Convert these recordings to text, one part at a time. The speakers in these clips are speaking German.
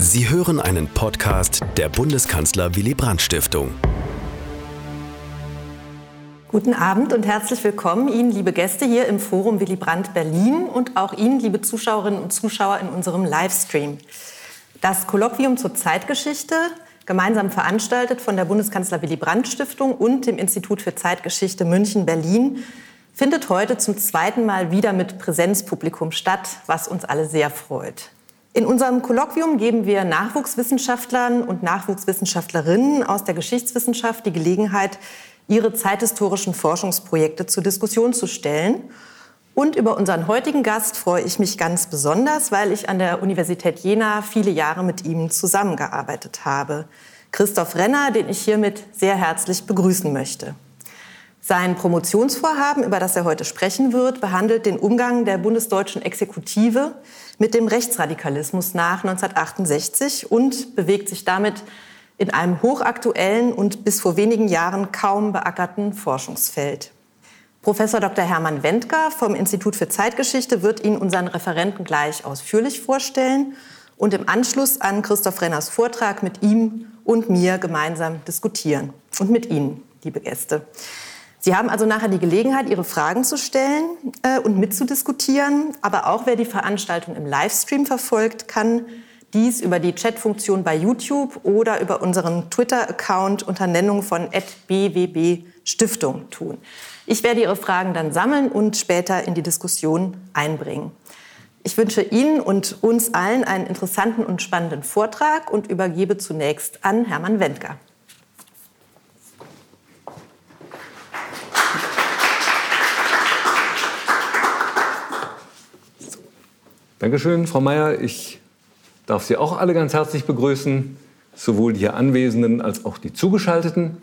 Sie hören einen Podcast der Bundeskanzler Willy Brandt Stiftung. Guten Abend und herzlich willkommen Ihnen, liebe Gäste, hier im Forum Willy Brandt Berlin und auch Ihnen, liebe Zuschauerinnen und Zuschauer, in unserem Livestream. Das Kolloquium zur Zeitgeschichte, gemeinsam veranstaltet von der Bundeskanzler Willy Brandt Stiftung und dem Institut für Zeitgeschichte München-Berlin, findet heute zum zweiten Mal wieder mit Präsenzpublikum statt, was uns alle sehr freut. In unserem Kolloquium geben wir Nachwuchswissenschaftlern und Nachwuchswissenschaftlerinnen aus der Geschichtswissenschaft die Gelegenheit, ihre zeithistorischen Forschungsprojekte zur Diskussion zu stellen. Und über unseren heutigen Gast freue ich mich ganz besonders, weil ich an der Universität Jena viele Jahre mit ihm zusammengearbeitet habe. Christoph Renner, den ich hiermit sehr herzlich begrüßen möchte. Sein Promotionsvorhaben, über das er heute sprechen wird, behandelt den Umgang der bundesdeutschen Exekutive mit dem Rechtsradikalismus nach 1968 und bewegt sich damit in einem hochaktuellen und bis vor wenigen Jahren kaum beackerten Forschungsfeld. Professor Dr. Hermann Wendker vom Institut für Zeitgeschichte wird Ihnen unseren Referenten gleich ausführlich vorstellen und im Anschluss an Christoph Renners Vortrag mit ihm und mir gemeinsam diskutieren. Und mit Ihnen, liebe Gäste. Sie haben also nachher die Gelegenheit, Ihre Fragen zu stellen äh, und mitzudiskutieren. Aber auch wer die Veranstaltung im Livestream verfolgt, kann dies über die Chatfunktion bei YouTube oder über unseren Twitter-Account unter Nennung von BWB Stiftung tun. Ich werde Ihre Fragen dann sammeln und später in die Diskussion einbringen. Ich wünsche Ihnen und uns allen einen interessanten und spannenden Vortrag und übergebe zunächst an Hermann Wendker. Dankeschön, Frau Mayer. Ich darf Sie auch alle ganz herzlich begrüßen, sowohl die hier Anwesenden als auch die Zugeschalteten.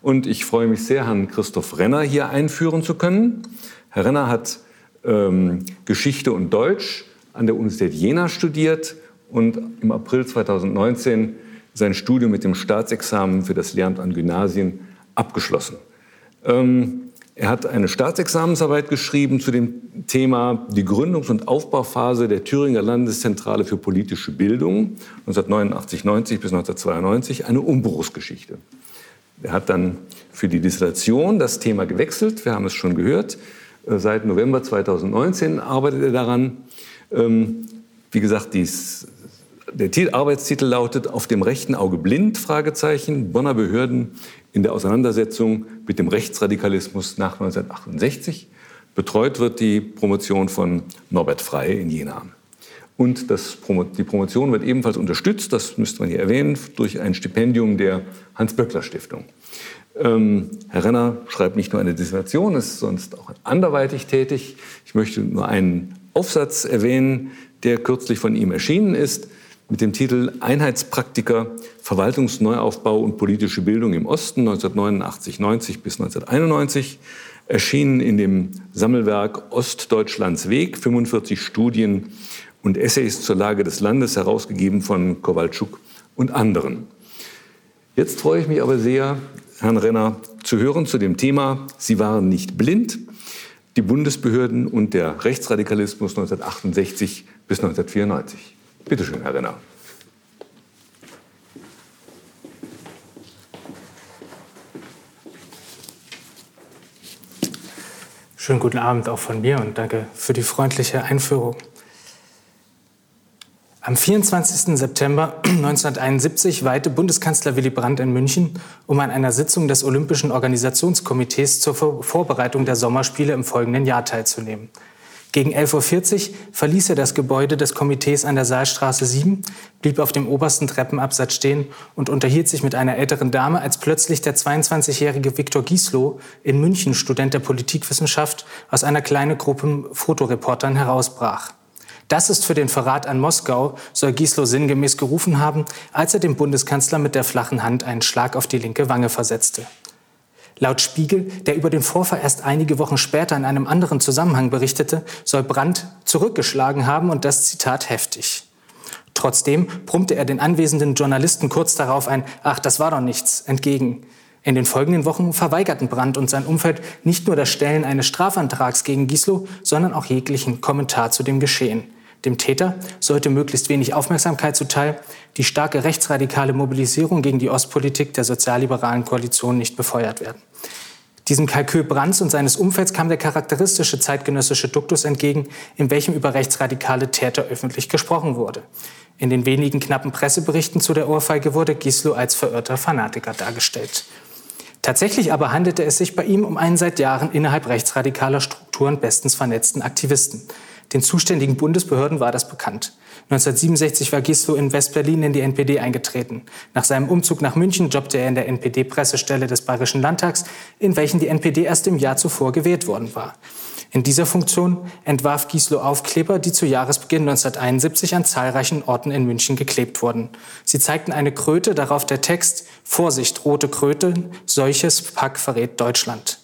Und ich freue mich sehr, Herrn Christoph Renner hier einführen zu können. Herr Renner hat ähm, Geschichte und Deutsch an der Universität Jena studiert und im April 2019 sein Studium mit dem Staatsexamen für das Lehramt an Gymnasien abgeschlossen. Ähm, er hat eine Staatsexamensarbeit geschrieben zu dem Thema die Gründungs- und Aufbauphase der Thüringer Landeszentrale für politische Bildung 1989-90 bis 1992, eine Umbruchsgeschichte. Er hat dann für die Dissertation das Thema gewechselt, wir haben es schon gehört. Äh, seit November 2019 arbeitet er daran. Ähm, wie gesagt, dies, der Arbeitstitel lautet Auf dem rechten Auge blind? Fragezeichen. Bonner Behörden in der Auseinandersetzung mit dem Rechtsradikalismus nach 1968. Betreut wird die Promotion von Norbert Frey in Jena. Und das, die Promotion wird ebenfalls unterstützt, das müsste man hier erwähnen, durch ein Stipendium der Hans-Böckler-Stiftung. Ähm, Herr Renner schreibt nicht nur eine Dissertation, ist sonst auch anderweitig tätig. Ich möchte nur einen Aufsatz erwähnen, der kürzlich von ihm erschienen ist mit dem Titel Einheitspraktiker Verwaltungsneuaufbau und politische Bildung im Osten 1989-90 bis 1991 erschienen in dem Sammelwerk Ostdeutschlands Weg 45 Studien und Essays zur Lage des Landes herausgegeben von Kowalczuk und anderen. Jetzt freue ich mich aber sehr, Herrn Renner zu hören zu dem Thema Sie waren nicht blind, die Bundesbehörden und der Rechtsradikalismus 1968 bis 1994. Bitte schön, Herr Renner. Schönen guten Abend auch von mir und danke für die freundliche Einführung. Am 24. September 1971 weihte Bundeskanzler Willy Brandt in München, um an einer Sitzung des Olympischen Organisationskomitees zur Vorbereitung der Sommerspiele im folgenden Jahr teilzunehmen. Gegen 11.40 Uhr verließ er das Gebäude des Komitees an der Saalstraße 7, blieb auf dem obersten Treppenabsatz stehen und unterhielt sich mit einer älteren Dame, als plötzlich der 22-jährige Viktor Gieslow, in München Student der Politikwissenschaft, aus einer kleinen Gruppe Fotoreportern herausbrach. Das ist für den Verrat an Moskau, soll Gieslow sinngemäß gerufen haben, als er dem Bundeskanzler mit der flachen Hand einen Schlag auf die linke Wange versetzte. Laut Spiegel, der über den Vorfall erst einige Wochen später in einem anderen Zusammenhang berichtete, soll Brandt zurückgeschlagen haben und das Zitat heftig. Trotzdem brummte er den anwesenden Journalisten kurz darauf ein Ach, das war doch nichts entgegen. In den folgenden Wochen verweigerten Brandt und sein Umfeld nicht nur das Stellen eines Strafantrags gegen Gieslow, sondern auch jeglichen Kommentar zu dem Geschehen. Dem Täter sollte möglichst wenig Aufmerksamkeit zuteil, die starke rechtsradikale Mobilisierung gegen die Ostpolitik der sozialliberalen Koalition nicht befeuert werden. Diesem Kalkül Brands und seines Umfelds kam der charakteristische zeitgenössische Duktus entgegen, in welchem über rechtsradikale Täter öffentlich gesprochen wurde. In den wenigen knappen Presseberichten zu der Ohrfeige wurde Gislo als verirrter Fanatiker dargestellt. Tatsächlich aber handelte es sich bei ihm um einen seit Jahren innerhalb rechtsradikaler Strukturen bestens vernetzten Aktivisten. Den zuständigen Bundesbehörden war das bekannt. 1967 war Gislo in West-Berlin in die NPD eingetreten. Nach seinem Umzug nach München jobbte er in der NPD-Pressestelle des Bayerischen Landtags, in welchen die NPD erst im Jahr zuvor gewählt worden war. In dieser Funktion entwarf Gislo Aufkleber, die zu Jahresbeginn 1971 an zahlreichen Orten in München geklebt wurden. Sie zeigten eine Kröte, darauf der Text Vorsicht, rote Kröte, solches Pack verrät Deutschland.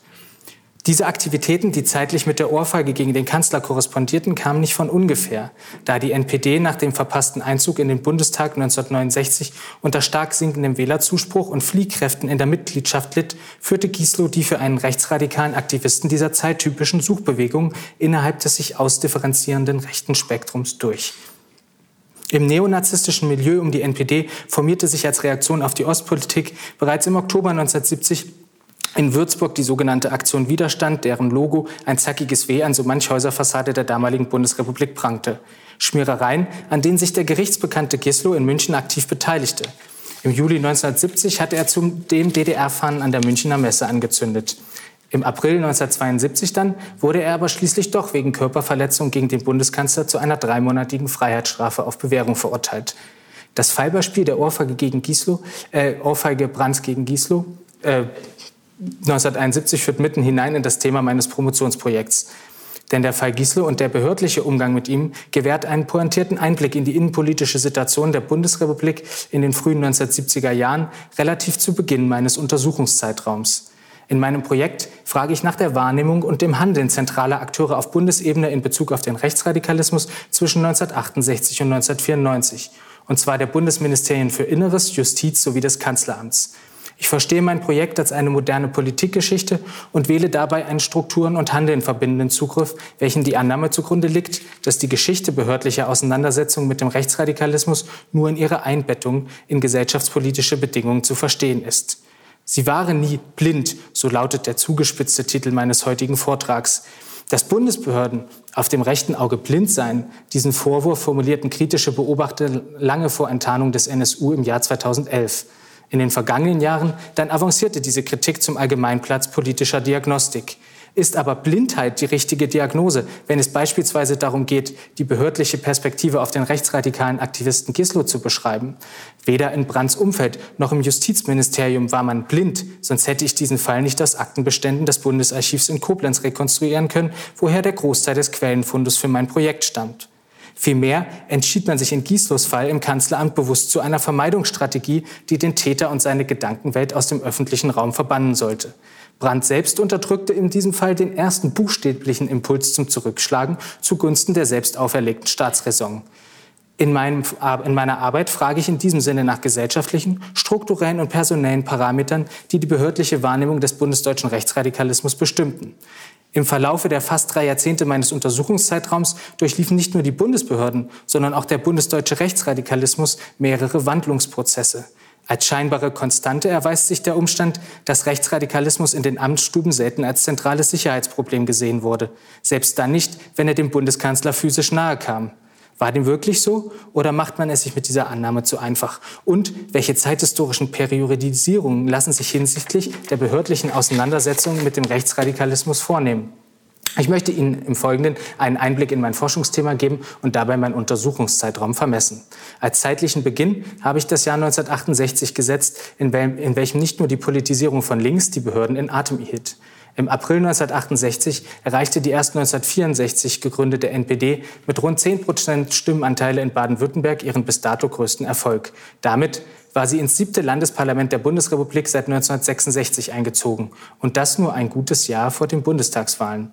Diese Aktivitäten, die zeitlich mit der Ohrfeige gegen den Kanzler korrespondierten, kamen nicht von ungefähr, da die NPD nach dem verpassten Einzug in den Bundestag 1969 unter stark sinkendem Wählerzuspruch und Fliehkräften in der Mitgliedschaft litt, führte Gieslow die für einen rechtsradikalen Aktivisten dieser Zeit typischen Suchbewegungen innerhalb des sich ausdifferenzierenden rechten Spektrums durch. Im neonazistischen Milieu um die NPD formierte sich als Reaktion auf die Ostpolitik bereits im Oktober 1970 in Würzburg die sogenannte Aktion Widerstand, deren Logo ein zackiges W an so manch Häuserfassade der damaligen Bundesrepublik prangte. Schmierereien, an denen sich der gerichtsbekannte Gislow in München aktiv beteiligte. Im Juli 1970 hatte er zudem DDR-Fahnen an der Münchner Messe angezündet. Im April 1972 dann wurde er aber schließlich doch wegen Körperverletzung gegen den Bundeskanzler zu einer dreimonatigen Freiheitsstrafe auf Bewährung verurteilt. Das Fallbeispiel der Ohrfeige gegen Gieslow, äh, Ohrfeige Brands gegen Gieslow, äh, 1971 führt mitten hinein in das Thema meines Promotionsprojekts. Denn der Fall Giesle und der behördliche Umgang mit ihm gewährt einen pointierten Einblick in die innenpolitische Situation der Bundesrepublik in den frühen 1970er Jahren, relativ zu Beginn meines Untersuchungszeitraums. In meinem Projekt frage ich nach der Wahrnehmung und dem Handeln zentraler Akteure auf Bundesebene in Bezug auf den Rechtsradikalismus zwischen 1968 und 1994, und zwar der Bundesministerien für Inneres, Justiz sowie des Kanzleramts. Ich verstehe mein Projekt als eine moderne Politikgeschichte und wähle dabei einen Strukturen und Handeln verbindenden Zugriff, welchen die Annahme zugrunde liegt, dass die Geschichte behördlicher Auseinandersetzung mit dem Rechtsradikalismus nur in ihrer Einbettung in gesellschaftspolitische Bedingungen zu verstehen ist. Sie waren nie blind, so lautet der zugespitzte Titel meines heutigen Vortrags. Dass Bundesbehörden auf dem rechten Auge blind seien, diesen Vorwurf formulierten kritische Beobachter lange vor Enttarnung des NSU im Jahr 2011 in den vergangenen Jahren, dann avancierte diese Kritik zum Allgemeinplatz politischer Diagnostik. Ist aber Blindheit die richtige Diagnose, wenn es beispielsweise darum geht, die behördliche Perspektive auf den rechtsradikalen Aktivisten Gislo zu beschreiben? Weder in Brands Umfeld noch im Justizministerium war man blind, sonst hätte ich diesen Fall nicht aus Aktenbeständen des Bundesarchivs in Koblenz rekonstruieren können, woher der Großteil des Quellenfundes für mein Projekt stammt. Vielmehr entschied man sich in Gieslos Fall im Kanzleramt bewusst zu einer Vermeidungsstrategie, die den Täter und seine Gedankenwelt aus dem öffentlichen Raum verbannen sollte. Brandt selbst unterdrückte in diesem Fall den ersten buchstäblichen Impuls zum Zurückschlagen zugunsten der selbst auferlegten Staatsräson. In, meinem, in, meiner Arbeit frage ich in diesem Sinne nach gesellschaftlichen, strukturellen und personellen Parametern, die die behördliche Wahrnehmung des bundesdeutschen Rechtsradikalismus bestimmten. Im Verlaufe der fast drei Jahrzehnte meines Untersuchungszeitraums durchliefen nicht nur die Bundesbehörden, sondern auch der bundesdeutsche Rechtsradikalismus mehrere Wandlungsprozesse. Als scheinbare Konstante erweist sich der Umstand, dass Rechtsradikalismus in den Amtsstuben selten als zentrales Sicherheitsproblem gesehen wurde, selbst dann nicht, wenn er dem Bundeskanzler physisch nahe kam. War dem wirklich so oder macht man es sich mit dieser Annahme zu einfach? Und welche zeithistorischen Periodisierungen lassen sich hinsichtlich der behördlichen Auseinandersetzung mit dem Rechtsradikalismus vornehmen? Ich möchte Ihnen im Folgenden einen Einblick in mein Forschungsthema geben und dabei meinen Untersuchungszeitraum vermessen. Als zeitlichen Beginn habe ich das Jahr 1968 gesetzt, in, welchem nicht nur die Politisierung von links die Behörden in Atem hielt. Im April 1968 erreichte die erst 1964 gegründete NPD mit rund 10 Prozent Stimmenanteile in Baden-Württemberg ihren bis dato größten Erfolg. Damit war sie ins siebte Landesparlament der Bundesrepublik seit 1966 eingezogen. Und das nur ein gutes Jahr vor den Bundestagswahlen.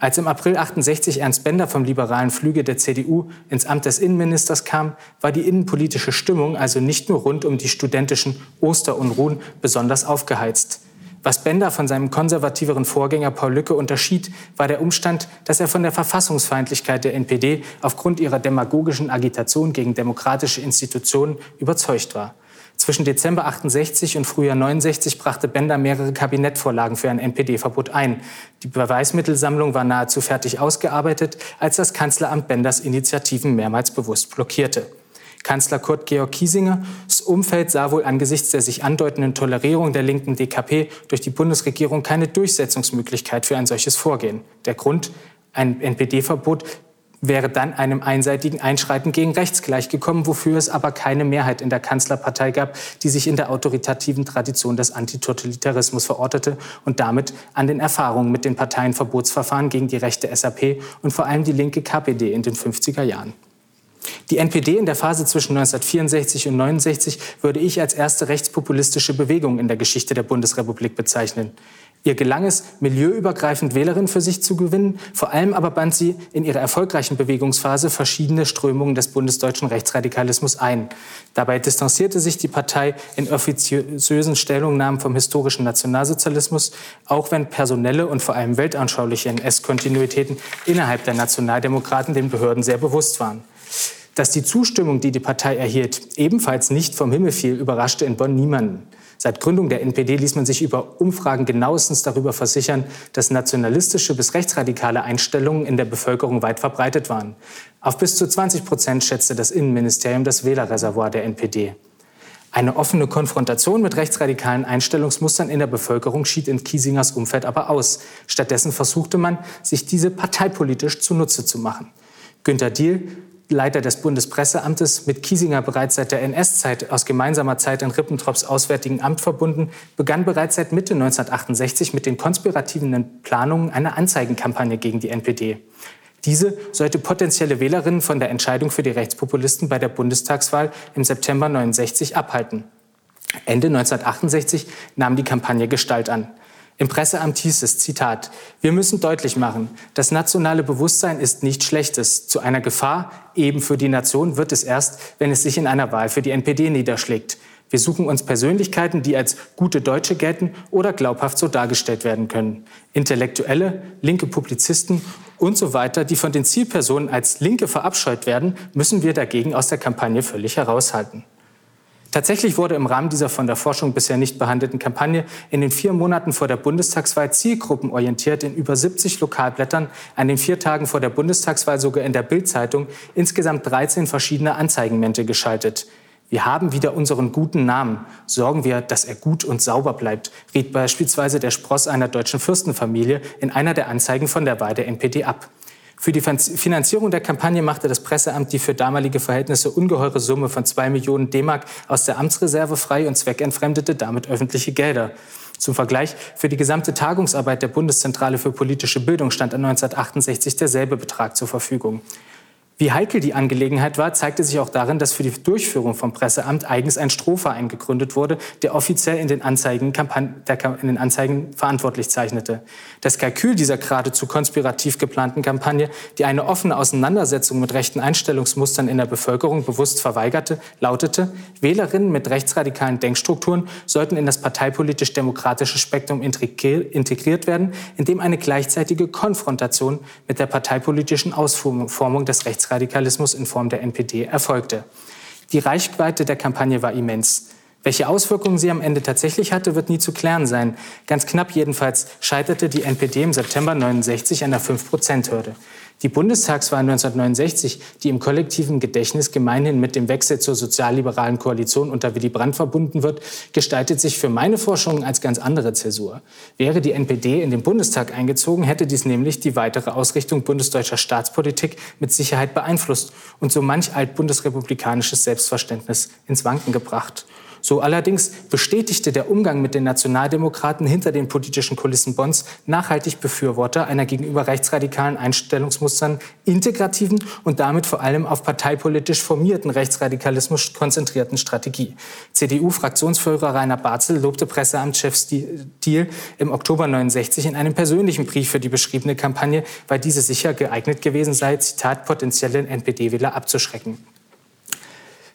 Als im April 68 Ernst Bender vom liberalen Flügel der CDU ins Amt des Innenministers kam, war die innenpolitische Stimmung also nicht nur rund um die studentischen Osterunruhen besonders aufgeheizt. Was Bender von seinem konservativeren Vorgänger Paul Lücke unterschied, war der Umstand, dass er von der Verfassungsfeindlichkeit der NPD aufgrund ihrer demagogischen Agitation gegen demokratische Institutionen überzeugt war. Zwischen Dezember 68 und Frühjahr 69 brachte Bender mehrere Kabinettvorlagen für ein NPD-Verbot ein. Die Beweismittelsammlung war nahezu fertig ausgearbeitet, als das Kanzleramt Benders Initiativen mehrmals bewusst blockierte. Kanzler Kurt Georg Kiesingers Umfeld sah wohl angesichts der sich andeutenden Tolerierung der linken DKP durch die Bundesregierung keine Durchsetzungsmöglichkeit für ein solches Vorgehen. Der Grund, ein NPD-Verbot wäre dann einem einseitigen Einschreiten gegen rechts gleichgekommen, wofür es aber keine Mehrheit in der Kanzlerpartei gab, die sich in der autoritativen Tradition des Antitotalitarismus verortete und damit an den Erfahrungen mit den Parteienverbotsverfahren gegen die rechte SAP und vor allem die linke KPD in den 50er Jahren. Die NPD in der Phase zwischen 1964 und 1969 würde ich als erste rechtspopulistische Bewegung in der Geschichte der Bundesrepublik bezeichnen. Ihr gelang es, milieuübergreifend Wählerinnen für sich zu gewinnen. Vor allem aber band sie in ihrer erfolgreichen Bewegungsphase verschiedene Strömungen des bundesdeutschen Rechtsradikalismus ein. Dabei distanzierte sich die Partei in offiziösen Stellungnahmen vom historischen Nationalsozialismus, auch wenn personelle und vor allem weltanschauliche NS-Kontinuitäten innerhalb der Nationaldemokraten den Behörden sehr bewusst waren. Dass die Zustimmung, die die Partei erhielt, ebenfalls nicht vom Himmel fiel, überraschte in Bonn niemanden. Seit Gründung der NPD ließ man sich über Umfragen genauestens darüber versichern, dass nationalistische bis rechtsradikale Einstellungen in der Bevölkerung weit verbreitet waren. Auf bis zu 20 Prozent schätzte das Innenministerium das Wählerreservoir der NPD. Eine offene Konfrontation mit rechtsradikalen Einstellungsmustern in der Bevölkerung schied in Kiesingers Umfeld aber aus. Stattdessen versuchte man, sich diese parteipolitisch zunutze zu machen. Günter Diel Leiter des Bundespresseamtes, mit Kiesinger bereits seit der NS-Zeit aus gemeinsamer Zeit in Rippentrops Auswärtigen Amt verbunden, begann bereits seit Mitte 1968 mit den konspirativen Planungen einer Anzeigenkampagne gegen die NPD. Diese sollte potenzielle Wählerinnen von der Entscheidung für die Rechtspopulisten bei der Bundestagswahl im September 69 abhalten. Ende 1968 nahm die Kampagne Gestalt an. Im Presseamt hieß es, Zitat, wir müssen deutlich machen, das nationale Bewusstsein ist nicht Schlechtes. Zu einer Gefahr, eben für die Nation, wird es erst, wenn es sich in einer Wahl für die NPD niederschlägt. Wir suchen uns Persönlichkeiten, die als gute Deutsche gelten oder glaubhaft so dargestellt werden können. Intellektuelle, linke Publizisten und so weiter, die von den Zielpersonen als Linke verabscheut werden, müssen wir dagegen aus der Kampagne völlig heraushalten. Tatsächlich wurde im Rahmen dieser von der Forschung bisher nicht behandelten Kampagne in den vier Monaten vor der Bundestagswahl zielgruppenorientiert in über 70 Lokalblättern, an den vier Tagen vor der Bundestagswahl sogar in der Bildzeitung insgesamt 13 verschiedene Anzeigenmäntel geschaltet. Wir haben wieder unseren guten Namen. Sorgen wir, dass er gut und sauber bleibt, riet beispielsweise der Spross einer deutschen Fürstenfamilie in einer der Anzeigen von der Wahl der NPD ab. Für die Finanzierung der Kampagne machte das Presseamt die für damalige Verhältnisse ungeheure Summe von zwei Millionen D-Mark aus der Amtsreserve frei und zweckentfremdete damit öffentliche Gelder. Zum Vergleich, für die gesamte Tagungsarbeit der Bundeszentrale für politische Bildung stand 1968 derselbe Betrag zur Verfügung. Wie heikel die Angelegenheit war, zeigte sich auch darin, dass für die Durchführung vom Presseamt eigens ein Strohverein gegründet wurde, der offiziell in den, Anzeigen, in den Anzeigen verantwortlich zeichnete. Das Kalkül dieser geradezu konspirativ geplanten Kampagne, die eine offene Auseinandersetzung mit rechten Einstellungsmustern in der Bevölkerung bewusst verweigerte, lautete, Wählerinnen mit rechtsradikalen Denkstrukturen sollten in das parteipolitisch-demokratische Spektrum integriert werden, indem eine gleichzeitige Konfrontation mit der parteipolitischen Ausformung des Rechts Rechtsradikalismus in Form der NPD erfolgte. Die Reichweite der Kampagne war immens. Welche Auswirkungen sie am Ende tatsächlich hatte, wird nie zu klären sein. Ganz knapp jedenfalls scheiterte die NPD im September 69 an der 5-Prozent-Hürde. Die Bundestagswahl 1969, die im kollektiven Gedächtnis gemeinhin mit dem Wechsel zur sozialliberalen Koalition unter Willy Brandt verbunden wird, gestaltet sich für meine Forschungen als ganz andere Zäsur. Wäre die NPD in den Bundestag eingezogen, hätte dies nämlich die weitere Ausrichtung bundesdeutscher Staatspolitik mit Sicherheit beeinflusst und so manch altbundesrepublikanisches Selbstverständnis ins Wanken gebracht. So allerdings bestätigte der Umgang mit den Nationaldemokraten hinter den politischen Kulissen Bonns nachhaltig Befürworter einer gegenüber rechtsradikalen Einstellungsmustern integrativen und damit vor allem auf parteipolitisch formierten Rechtsradikalismus konzentrierten Strategie. CDU-Fraktionsführer Rainer Barzel lobte Presseamtschef Thiel im Oktober 69 in einem persönlichen Brief für die beschriebene Kampagne, weil diese sicher geeignet gewesen sei, Zitat, potenzielle NPD-Wähler abzuschrecken.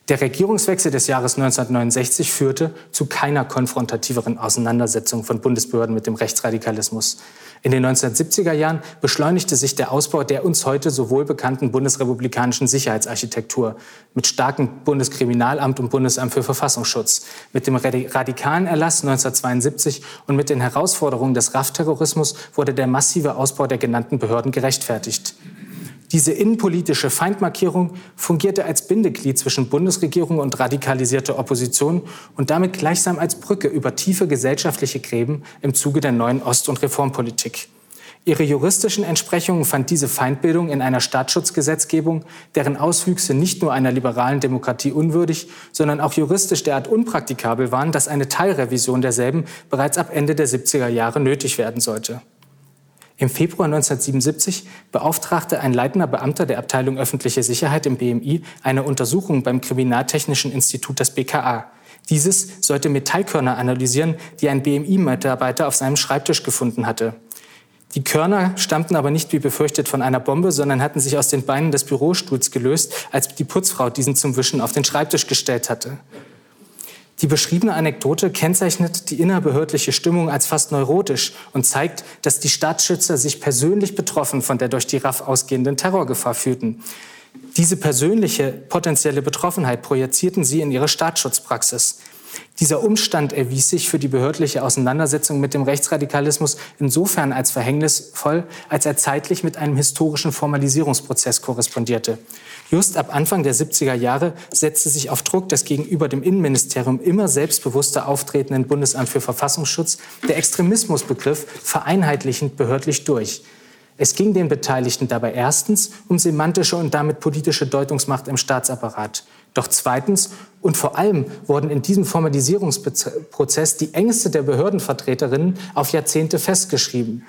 Der Regierungswechsel des Jahres 1969 führte zu keiner konfrontativeren Auseinandersetzung von Bundesbehörden mit dem Rechtsradikalismus. In den 1970er Jahren beschleunigte sich der Ausbau der uns heute so wohl bekannten bundesrepublikanischen Sicherheitsarchitektur mit starkem Bundeskriminalamt und Bundesamt für Verfassungsschutz, mit dem radikalen Erlass 1972 und mit den Herausforderungen des RAF-Terrorismus wurde der massive Ausbau der genannten Behörden gerechtfertigt. Diese innenpolitische Feindmarkierung fungierte als Bindeglied zwischen Bundesregierung und radikalisierter Opposition und damit gleichsam als Brücke über tiefe gesellschaftliche Gräben im Zuge der neuen Ost- und Reformpolitik. Ihre juristischen Entsprechungen fand diese Feindbildung in einer Staatsschutzgesetzgebung, deren Auswüchse nicht nur einer liberalen Demokratie unwürdig, sondern auch juristisch derart unpraktikabel waren, dass eine Teilrevision derselben bereits ab Ende der 70er Jahre nötig werden sollte. Im Februar 1977 beauftragte ein leitender Beamter der Abteilung öffentliche Sicherheit im BMI eine Untersuchung beim Kriminaltechnischen Institut des BKA. Dieses sollte Metallkörner analysieren, die ein BMI-Mitarbeiter auf seinem Schreibtisch gefunden hatte. Die Körner stammten aber nicht wie befürchtet von einer Bombe, sondern hatten sich aus den Beinen des Bürostuhls gelöst, als die Putzfrau diesen zum Wischen auf den Schreibtisch gestellt hatte. Die beschriebene Anekdote kennzeichnet die innerbehördliche Stimmung als fast neurotisch und zeigt, dass die Staatsschützer sich persönlich betroffen von der durch die RAF ausgehenden Terrorgefahr fühlten. Diese persönliche potenzielle Betroffenheit projizierten sie in ihre Staatsschutzpraxis. Dieser Umstand erwies sich für die behördliche Auseinandersetzung mit dem Rechtsradikalismus insofern als verhängnisvoll, als er zeitlich mit einem historischen Formalisierungsprozess korrespondierte. Just ab Anfang der 70er Jahre setzte sich auf Druck des gegenüber dem Innenministerium immer selbstbewusster auftretenden Bundesamt für Verfassungsschutz der Extremismusbegriff vereinheitlichend behördlich durch. Es ging den Beteiligten dabei erstens um semantische und damit politische Deutungsmacht im Staatsapparat. Doch zweitens und vor allem wurden in diesem Formalisierungsprozess die Ängste der Behördenvertreterinnen auf Jahrzehnte festgeschrieben.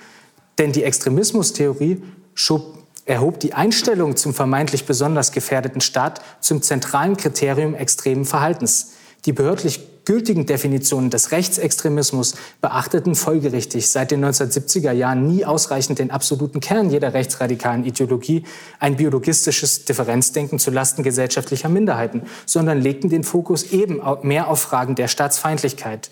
Denn die Extremismustheorie schob erhob die Einstellung zum vermeintlich besonders gefährdeten Staat zum zentralen Kriterium extremen Verhaltens. Die behördlich gültigen Definitionen des Rechtsextremismus beachteten folgerichtig seit den 1970er Jahren nie ausreichend den absoluten Kern jeder rechtsradikalen Ideologie, ein biologistisches Differenzdenken zu Lasten gesellschaftlicher Minderheiten, sondern legten den Fokus eben mehr auf Fragen der Staatsfeindlichkeit.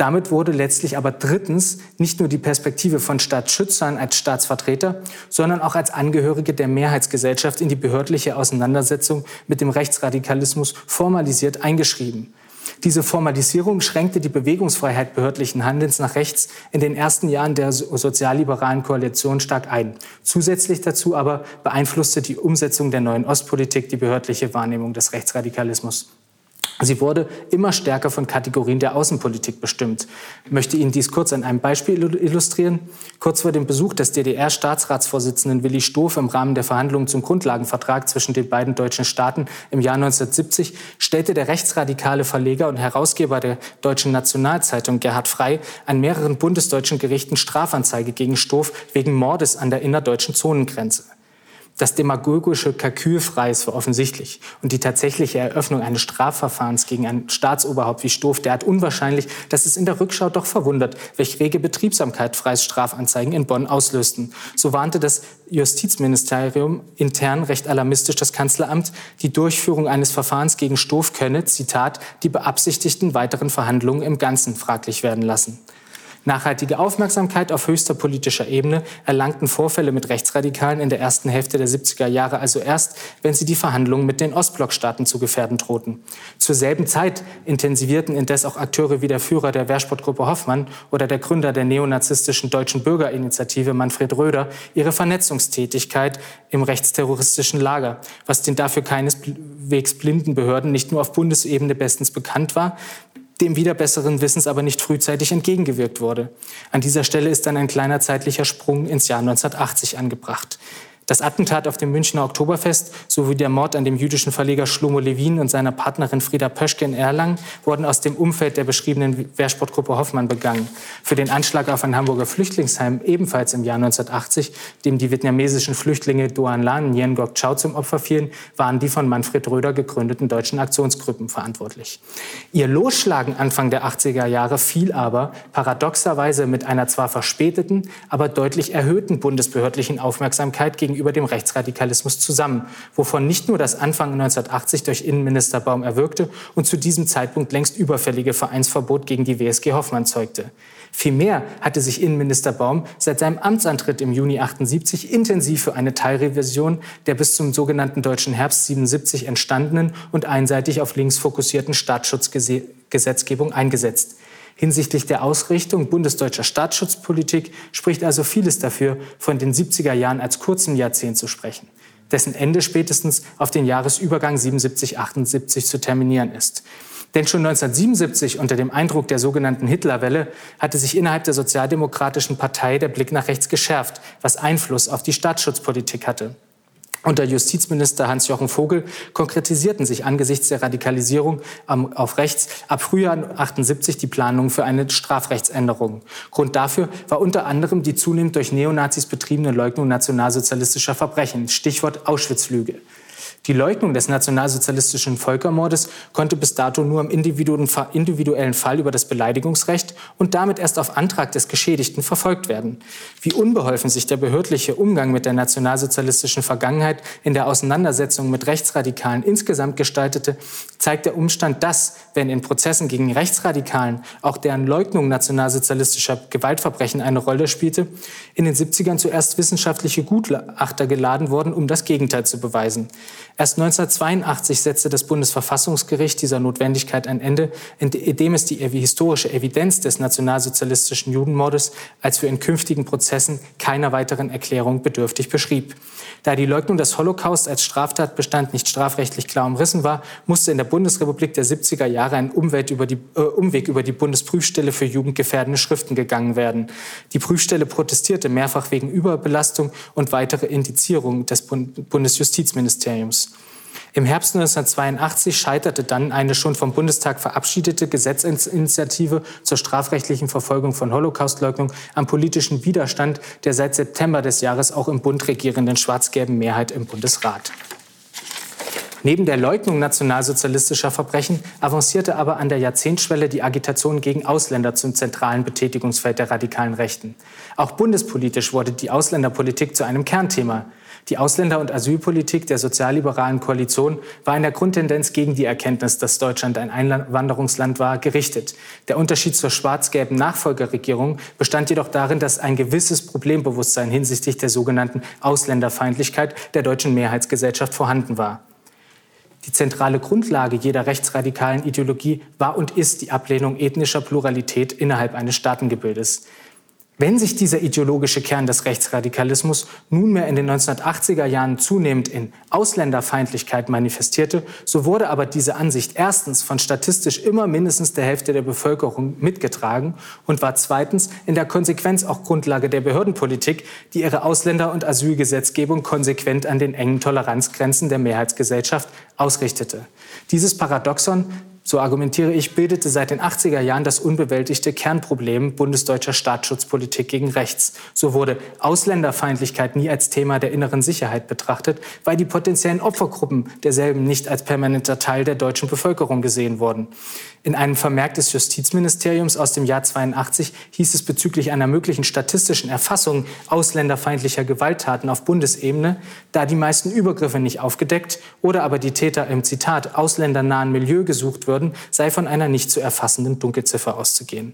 Damit wurde letztlich aber drittens nicht nur die Perspektive von Staatsschützern als Staatsvertreter, sondern auch als Angehörige der Mehrheitsgesellschaft in die behördliche Auseinandersetzung mit dem Rechtsradikalismus formalisiert eingeschrieben. Diese Formalisierung schränkte die Bewegungsfreiheit behördlichen Handelns nach rechts in den ersten Jahren der sozialliberalen Koalition stark ein. Zusätzlich dazu aber beeinflusste die Umsetzung der neuen Ostpolitik die behördliche Wahrnehmung des Rechtsradikalismus. Sie wurde immer stärker von Kategorien der Außenpolitik bestimmt. Ich möchte Ihnen dies kurz an einem Beispiel illustrieren. Kurz vor dem Besuch des DDR-Staatsratsvorsitzenden Willi Stoff im Rahmen der Verhandlungen zum Grundlagenvertrag zwischen den beiden deutschen Staaten im Jahr 1970 stellte der rechtsradikale Verleger und Herausgeber der Deutschen Nationalzeitung Gerhard Frey an mehreren bundesdeutschen Gerichten Strafanzeige gegen Stoff wegen Mordes an der innerdeutschen Zonengrenze. Das demagogische Kalkül Freis war offensichtlich und die tatsächliche Eröffnung eines Strafverfahrens gegen ein Staatsoberhaupt wie Stoff derart unwahrscheinlich, dass es in der Rückschau doch verwundert, welche rege Betriebsamkeit Freis Strafanzeigen in Bonn auslösten. So warnte das Justizministerium intern recht alarmistisch das Kanzleramt, die Durchführung eines Verfahrens gegen Stoff könne, Zitat, die beabsichtigten weiteren Verhandlungen im Ganzen fraglich werden lassen. Nachhaltige Aufmerksamkeit auf höchster politischer Ebene erlangten Vorfälle mit Rechtsradikalen in der ersten Hälfte der 70er Jahre also erst, wenn sie die Verhandlungen mit den Ostblockstaaten zu gefährden drohten. Zur selben Zeit intensivierten indes auch Akteure wie der Führer der Wehrsportgruppe Hoffmann oder der Gründer der neonazistischen Deutschen Bürgerinitiative Manfred Röder ihre Vernetzungstätigkeit im rechtsterroristischen Lager, was den dafür keineswegs blinden Behörden nicht nur auf Bundesebene bestens bekannt war, dem wieder besseren Wissens aber nicht frühzeitig entgegengewirkt wurde. An dieser Stelle ist dann ein kleiner zeitlicher Sprung ins Jahr 1980 angebracht. Das Attentat auf dem Münchner Oktoberfest sowie der Mord an dem jüdischen Verleger Schlomo Levin und seiner Partnerin Frieda Pöschke in Erlangen wurden aus dem Umfeld der beschriebenen Wehrsportgruppe Hoffmann begangen. Für den Anschlag auf ein Hamburger Flüchtlingsheim ebenfalls im Jahr 1980, dem die vietnamesischen Flüchtlinge Doan Lan und Nguyen Ngoc Chau zum Opfer fielen, waren die von Manfred Röder gegründeten deutschen Aktionsgruppen verantwortlich. Ihr Losschlagen Anfang der 80er Jahre fiel aber paradoxerweise mit einer zwar verspäteten, aber deutlich erhöhten bundesbehördlichen Aufmerksamkeit gegenüber gegenüber dem Rechtsradikalismus zusammen, wovon nicht nur das Anfang 1980 durch Innenminister Baum erwirkte und zu diesem Zeitpunkt längst überfällige Vereinsverbot gegen die WSG Hoffmann zeugte. Vielmehr hatte sich Innenminister Baum seit seinem Amtsantritt im Juni 78 intensiv für eine Teilrevision der bis zum sogenannten Deutschen Herbst 77 entstandenen und einseitig auf links fokussierten Staatsschutzgesetzgebung eingesetzt. Hinsichtlich der Ausrichtung bundesdeutscher Staatsschutzpolitik spricht also vieles dafür, von den 70er Jahren als kurzem Jahrzehnt zu sprechen, dessen Ende spätestens auf den Jahresübergang 77-78 zu terminieren ist. Denn schon 1977 unter dem Eindruck der sogenannten Hitlerwelle hatte sich innerhalb der Sozialdemokratischen Partei der Blick nach rechts geschärft, was Einfluss auf die Staatsschutzpolitik hatte. Unter Justizminister Hans-Jochen Vogel konkretisierten sich angesichts der Radikalisierung auf rechts ab Frühjahr 78 die Planungen für eine Strafrechtsänderung. Grund dafür war unter anderem die zunehmend durch Neonazis betriebene Leugnung nationalsozialistischer Verbrechen, Stichwort Auschwitz-Lüge. Die Leugnung des nationalsozialistischen Völkermordes konnte bis dato nur im individuellen Fall über das Beleidigungsrecht und damit erst auf Antrag des Geschädigten verfolgt werden. Wie unbeholfen sich der behördliche Umgang mit der nationalsozialistischen Vergangenheit in der Auseinandersetzung mit Rechtsradikalen insgesamt gestaltete, zeigt der Umstand, dass, wenn in Prozessen gegen Rechtsradikalen auch deren Leugnung nationalsozialistischer Gewaltverbrechen eine Rolle spielte, in den 70ern zuerst wissenschaftliche Gutachter geladen wurden, um das Gegenteil zu beweisen. Erst 1982 setzte das Bundesverfassungsgericht dieser Notwendigkeit ein Ende, indem es die historische Evidenz des nationalsozialistischen Judenmordes als für in künftigen Prozessen keiner weiteren Erklärung bedürftig beschrieb. Da die Leugnung des Holocaust als Straftatbestand nicht strafrechtlich klar umrissen war, musste in der Bundesrepublik der 70er Jahre ein über die, äh, Umweg über die Bundesprüfstelle für jugendgefährdende Schriften gegangen werden. Die Prüfstelle protestierte mehrfach wegen Überbelastung und weitere Indizierung des Bundesjustizministeriums. Im Herbst 1982 scheiterte dann eine schon vom Bundestag verabschiedete Gesetzesinitiative zur strafrechtlichen Verfolgung von Holocaustleugnung am politischen Widerstand der seit September des Jahres auch im Bund regierenden schwarz-gelben Mehrheit im Bundesrat. Neben der Leugnung nationalsozialistischer Verbrechen avancierte aber an der Jahrzehntschwelle die Agitation gegen Ausländer zum zentralen Betätigungsfeld der radikalen Rechten. Auch bundespolitisch wurde die Ausländerpolitik zu einem Kernthema. Die Ausländer- und Asylpolitik der sozialliberalen Koalition war in der Grundtendenz gegen die Erkenntnis, dass Deutschland ein Einwanderungsland war, gerichtet. Der Unterschied zur schwarz-gelben Nachfolgerregierung bestand jedoch darin, dass ein gewisses Problembewusstsein hinsichtlich der sogenannten Ausländerfeindlichkeit der deutschen Mehrheitsgesellschaft vorhanden war. Die zentrale Grundlage jeder rechtsradikalen Ideologie war und ist die Ablehnung ethnischer Pluralität innerhalb eines Staatengebildes. Wenn sich dieser ideologische Kern des Rechtsradikalismus nunmehr in den 1980er Jahren zunehmend in Ausländerfeindlichkeit manifestierte, so wurde aber diese Ansicht erstens von statistisch immer mindestens der Hälfte der Bevölkerung mitgetragen und war zweitens in der Konsequenz auch Grundlage der Behördenpolitik, die ihre Ausländer- und Asylgesetzgebung konsequent an den engen Toleranzgrenzen der Mehrheitsgesellschaft ausrichtete. Dieses Paradoxon so argumentiere ich, bildete seit den 80er Jahren das unbewältigte Kernproblem bundesdeutscher Staatsschutzpolitik gegen rechts. So wurde Ausländerfeindlichkeit nie als Thema der inneren Sicherheit betrachtet, weil die potenziellen Opfergruppen derselben nicht als permanenter Teil der deutschen Bevölkerung gesehen wurden. In einem Vermerk des Justizministeriums aus dem Jahr 82 hieß es bezüglich einer möglichen statistischen Erfassung ausländerfeindlicher Gewalttaten auf Bundesebene, da die meisten Übergriffe nicht aufgedeckt oder aber die Täter im Zitat ausländernahen Milieu gesucht würden, sei von einer nicht zu erfassenden Dunkelziffer auszugehen.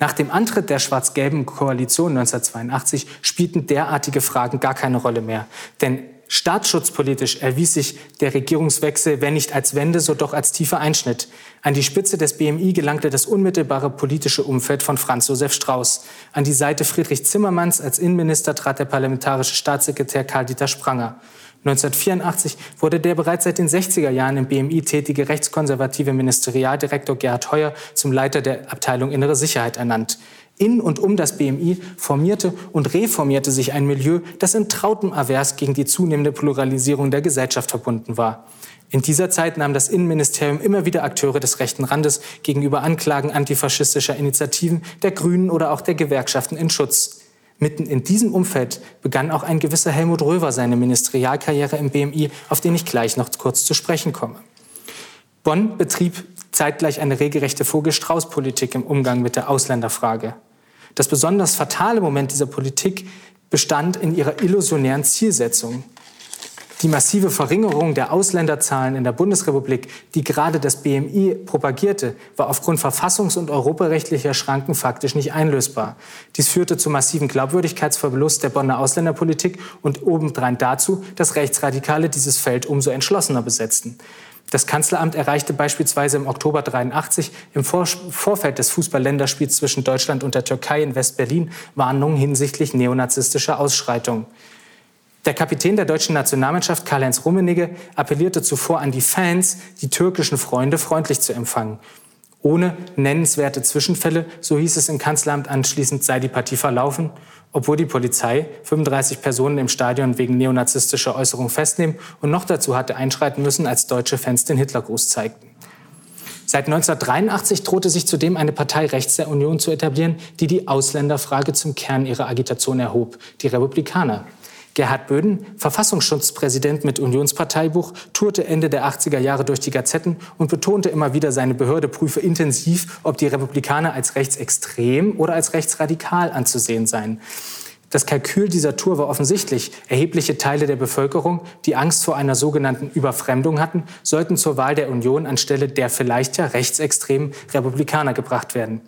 Nach dem Antritt der schwarz-gelben Koalition 1982 spielten derartige Fragen gar keine Rolle mehr. Denn Staatsschutzpolitisch erwies sich der Regierungswechsel, wenn nicht als Wende, so doch als tiefer Einschnitt. An die Spitze des BMI gelangte das unmittelbare politische Umfeld von Franz Josef Strauß. An die Seite Friedrich Zimmermanns als Innenminister trat der parlamentarische Staatssekretär Karl-Dieter Spranger. 1984 wurde der bereits seit den 60er Jahren im BMI tätige rechtskonservative Ministerialdirektor Gerhard Heuer zum Leiter der Abteilung Innere Sicherheit ernannt. In und um das BMI formierte und reformierte sich ein Milieu, das in trautem Avers gegen die zunehmende Pluralisierung der Gesellschaft verbunden war. In dieser Zeit nahm das Innenministerium immer wieder Akteure des rechten Randes gegenüber Anklagen antifaschistischer Initiativen, der Grünen oder auch der Gewerkschaften in Schutz. Mitten in diesem Umfeld begann auch ein gewisser Helmut Röver seine Ministerialkarriere im BMI, auf den ich gleich noch kurz zu sprechen komme. Bonn betrieb zeitgleich eine regelrechte Vogel-Strauß-Politik im Umgang mit der Ausländerfrage. Das besonders fatale Moment dieser Politik bestand in ihrer illusionären Zielsetzung. Die massive Verringerung der Ausländerzahlen in der Bundesrepublik, die gerade das BMI propagierte, war aufgrund verfassungs- und europarechtlicher Schranken faktisch nicht einlösbar. Dies führte zu massiven Glaubwürdigkeitsverlust der Bonner Ausländerpolitik und obendrein dazu, dass Rechtsradikale dieses Feld umso entschlossener besetzten. Das Kanzleramt erreichte beispielsweise im Oktober 83 im Vor Vorfeld des Fußball-Länderspiels zwischen Deutschland und der Türkei in West-Berlin Warnungen hinsichtlich neonazistischer Ausschreitungen. Der Kapitän der deutschen Nationalmannschaft, Karl-Heinz Rummenigge, appellierte zuvor an die Fans, die türkischen Freunde freundlich zu empfangen. Ohne nennenswerte Zwischenfälle, so hieß es im Kanzleramt anschließend, sei die Partie verlaufen, obwohl die Polizei 35 Personen im Stadion wegen neonazistischer Äußerungen festnehmen und noch dazu hatte einschreiten müssen, als deutsche Fans den Hitlergruß zeigten. Seit 1983 drohte sich zudem eine Partei rechts der Union zu etablieren, die die Ausländerfrage zum Kern ihrer Agitation erhob, die Republikaner. Gerhard Böden, Verfassungsschutzpräsident mit Unionsparteibuch, tourte Ende der 80er Jahre durch die Gazetten und betonte immer wieder, seine Behörde prüfe intensiv, ob die Republikaner als rechtsextrem oder als rechtsradikal anzusehen seien. Das Kalkül dieser Tour war offensichtlich. Erhebliche Teile der Bevölkerung, die Angst vor einer sogenannten Überfremdung hatten, sollten zur Wahl der Union anstelle der vielleicht ja rechtsextremen Republikaner gebracht werden.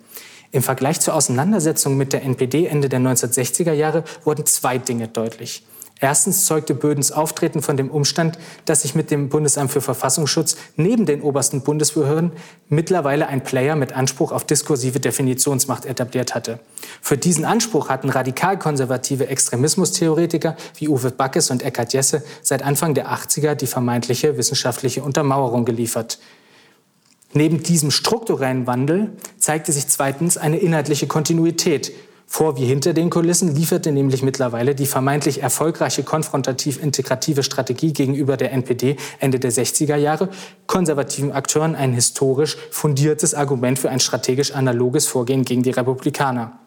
Im Vergleich zur Auseinandersetzung mit der NPD Ende der 1960er Jahre wurden zwei Dinge deutlich. Erstens zeugte Bödens Auftreten von dem Umstand, dass sich mit dem Bundesamt für Verfassungsschutz neben den obersten Bundesbehörden mittlerweile ein Player mit Anspruch auf diskursive Definitionsmacht etabliert hatte. Für diesen Anspruch hatten radikal-konservative Extremismustheoretiker wie Uwe Backes und Eckhard Jesse seit Anfang der 80er die vermeintliche wissenschaftliche Untermauerung geliefert. Neben diesem strukturellen Wandel zeigte sich zweitens eine inhaltliche Kontinuität vor wie hinter den Kulissen lieferte nämlich mittlerweile die vermeintlich erfolgreiche konfrontativ-integrative Strategie gegenüber der NPD Ende der 60er Jahre konservativen Akteuren ein historisch fundiertes Argument für ein strategisch analoges Vorgehen gegen die Republikaner.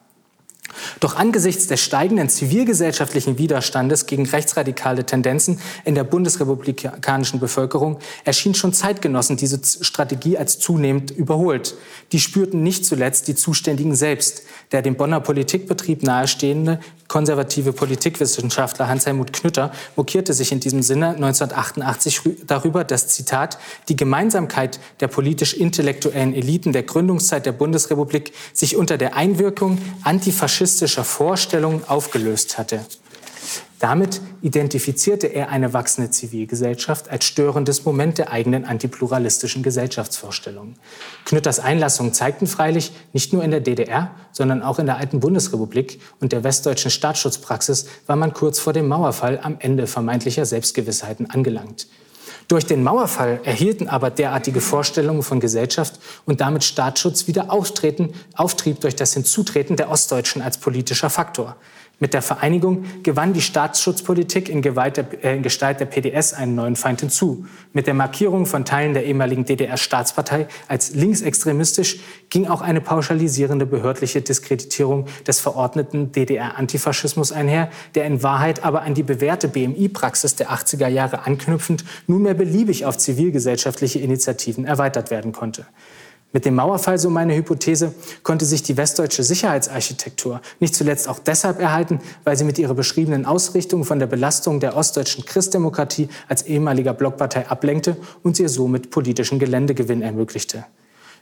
Doch angesichts des steigenden zivilgesellschaftlichen Widerstandes gegen rechtsradikale Tendenzen in der bundesrepublikanischen Bevölkerung erschien schon Zeitgenossen diese Strategie als zunehmend überholt. Die spürten nicht zuletzt die Zuständigen selbst. Der dem Bonner Politikbetrieb nahestehende konservative Politikwissenschaftler Hans-Helmut Knütter mokierte sich in diesem Sinne 1988 darüber, dass, Zitat, die Gemeinsamkeit der politisch-intellektuellen Eliten der Gründungszeit der Bundesrepublik sich unter der Einwirkung antifaschistischer Vorstellungen aufgelöst hatte. Damit identifizierte er eine wachsende Zivilgesellschaft als störendes Moment der eigenen antipluralistischen Gesellschaftsvorstellungen. Knütters Einlassungen zeigten freilich, nicht nur in der DDR, sondern auch in der alten Bundesrepublik und der westdeutschen Staatsschutzpraxis war man kurz vor dem Mauerfall am Ende vermeintlicher Selbstgewissheiten angelangt. Durch den Mauerfall erhielten aber derartige Vorstellungen von Gesellschaft und damit Staatsschutz wieder Auftrieb durch das Hinzutreten der Ostdeutschen als politischer Faktor. Mit der Vereinigung gewann die Staatsschutzpolitik in, äh, Gestalt der PDS einen neuen Feind hinzu. Mit der Markierung von Teilen der ehemaligen DDR-Staatspartei als linksextremistisch ging auch eine pauschalisierende behördliche Diskreditierung des verordneten DDR-Antifaschismus einher, der in Wahrheit aber an die bewährte BMI-Praxis der 80er Jahre anknüpfend nunmehr beliebig auf zivilgesellschaftliche Initiativen erweitert werden konnte. Mit dem Mauerfall, so meine Hypothese, konnte sich die westdeutsche Sicherheitsarchitektur nicht zuletzt auch deshalb erhalten, weil sie mit ihrer beschriebenen Ausrichtung von der Belastung der ostdeutschen Christdemokratie als ehemaliger Blockpartei ablenkte und ihr somit politischen Geländegewinn ermöglichte.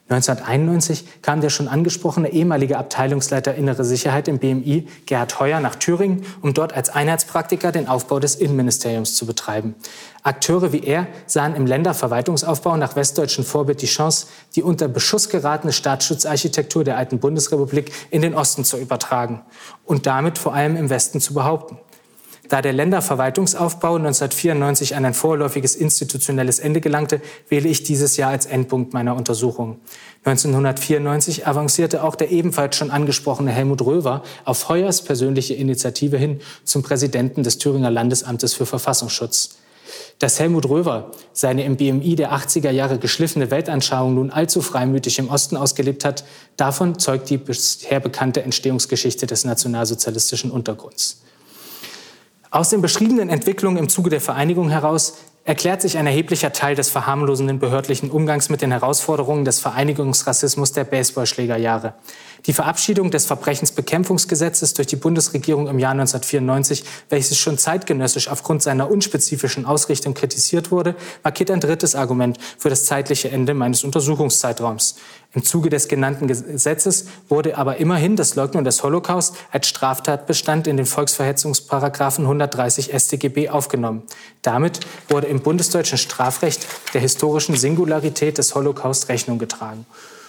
1991 kam der schon angesprochene ehemalige Abteilungsleiter Innere Sicherheit im BMI, Gerhard Heuer, nach Thüringen, um dort als Einheitspraktiker den Aufbau des Innenministeriums zu betreiben. Akteure wie er sahen im Länderverwaltungsaufbau nach westdeutschem Vorbild die Chance, die unter Beschuss geratene Staatsschutzarchitektur der alten Bundesrepublik in den Osten zu übertragen und damit vor allem im Westen zu behaupten. Da der Länderverwaltungsaufbau 1994 an ein vorläufiges institutionelles Ende gelangte, wähle ich dieses Jahr als Endpunkt meiner Untersuchung. 1994 avancierte auch der ebenfalls schon angesprochene Helmut Röver auf Heuers persönliche Initiative hin zum Präsidenten des Thüringer Landesamtes für Verfassungsschutz. Dass Helmut Röver seine im BMI der 80er Jahre geschliffene Weltanschauung nun allzu freimütig im Osten ausgelebt hat, davon zeugt die bisher bekannte Entstehungsgeschichte des nationalsozialistischen Untergrunds. Aus den beschriebenen Entwicklungen im Zuge der Vereinigung heraus erklärt sich ein erheblicher Teil des verharmlosenden behördlichen Umgangs mit den Herausforderungen des Vereinigungsrassismus der Baseballschlägerjahre. Die Verabschiedung des Verbrechensbekämpfungsgesetzes durch die Bundesregierung im Jahr 1994, welches schon zeitgenössisch aufgrund seiner unspezifischen Ausrichtung kritisiert wurde, markiert ein drittes Argument für das zeitliche Ende meines Untersuchungszeitraums. Im Zuge des genannten Gesetzes wurde aber immerhin das Leugnen des Holocaust als Straftatbestand in den Volksverhetzungsparagraphen 130 StGB aufgenommen. Damit wurde im bundesdeutschen Strafrecht der historischen Singularität des Holocaust Rechnung getragen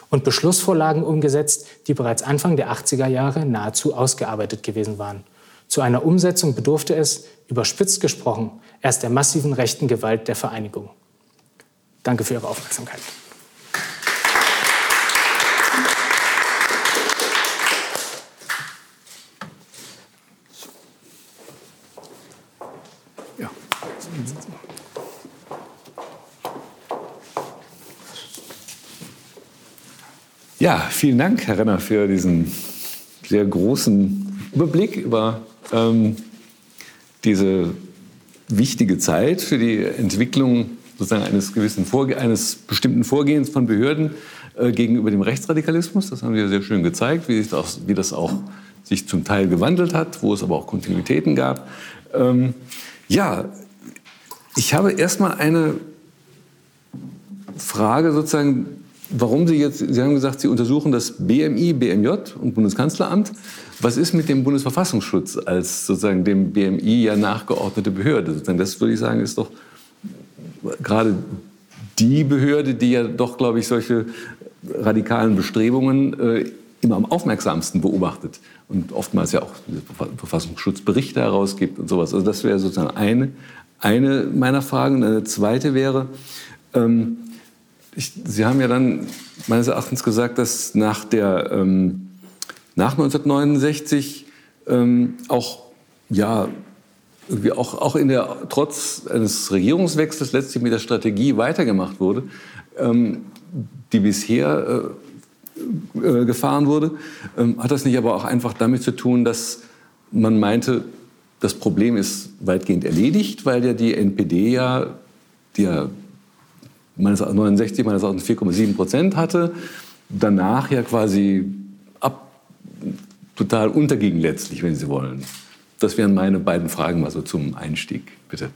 und Beschlussvorlagen umgesetzt, die bereits Anfang der 80er Jahre nahezu ausgearbeitet gewesen waren. Zu einer Umsetzung bedurfte es, überspitzt gesprochen, erst der massiven rechten Gewalt der Vereinigung. Danke für Ihre Aufmerksamkeit. Ja, vielen Dank, Herr Renner, für diesen sehr großen Überblick über ähm, diese wichtige Zeit für die Entwicklung sozusagen eines gewissen Vorge eines bestimmten Vorgehens von Behörden äh, gegenüber dem Rechtsradikalismus. Das haben Sie ja sehr schön gezeigt, wie, das auch, wie das auch sich zum Teil gewandelt hat, wo es aber auch Kontinuitäten gab. Ähm, ja, ich habe erstmal eine Frage sozusagen warum Sie jetzt, Sie haben gesagt, Sie untersuchen das BMI, BMJ und Bundeskanzleramt. Was ist mit dem Bundesverfassungsschutz als sozusagen dem BMI ja nachgeordnete Behörde? Das würde ich sagen, ist doch gerade die Behörde, die ja doch, glaube ich, solche radikalen Bestrebungen äh, immer am aufmerksamsten beobachtet und oftmals ja auch Verfassungsschutzberichte herausgibt und sowas. Also das wäre sozusagen eine, eine meiner Fragen. Eine zweite wäre, ähm, ich, Sie haben ja dann meines Erachtens gesagt, dass nach, der, ähm, nach 1969 ähm, auch, ja, irgendwie auch, auch in der, trotz eines Regierungswechsels letztlich mit der Strategie weitergemacht wurde, ähm, die bisher äh, äh, gefahren wurde. Ähm, hat das nicht aber auch einfach damit zu tun, dass man meinte, das Problem ist weitgehend erledigt, weil ja die NPD ja, die ja meines 69, meines Erachtens 4,7 Prozent hatte, danach ja quasi ab, total unterging letztlich, wenn Sie wollen. Das wären meine beiden Fragen mal so zum Einstieg, bitte.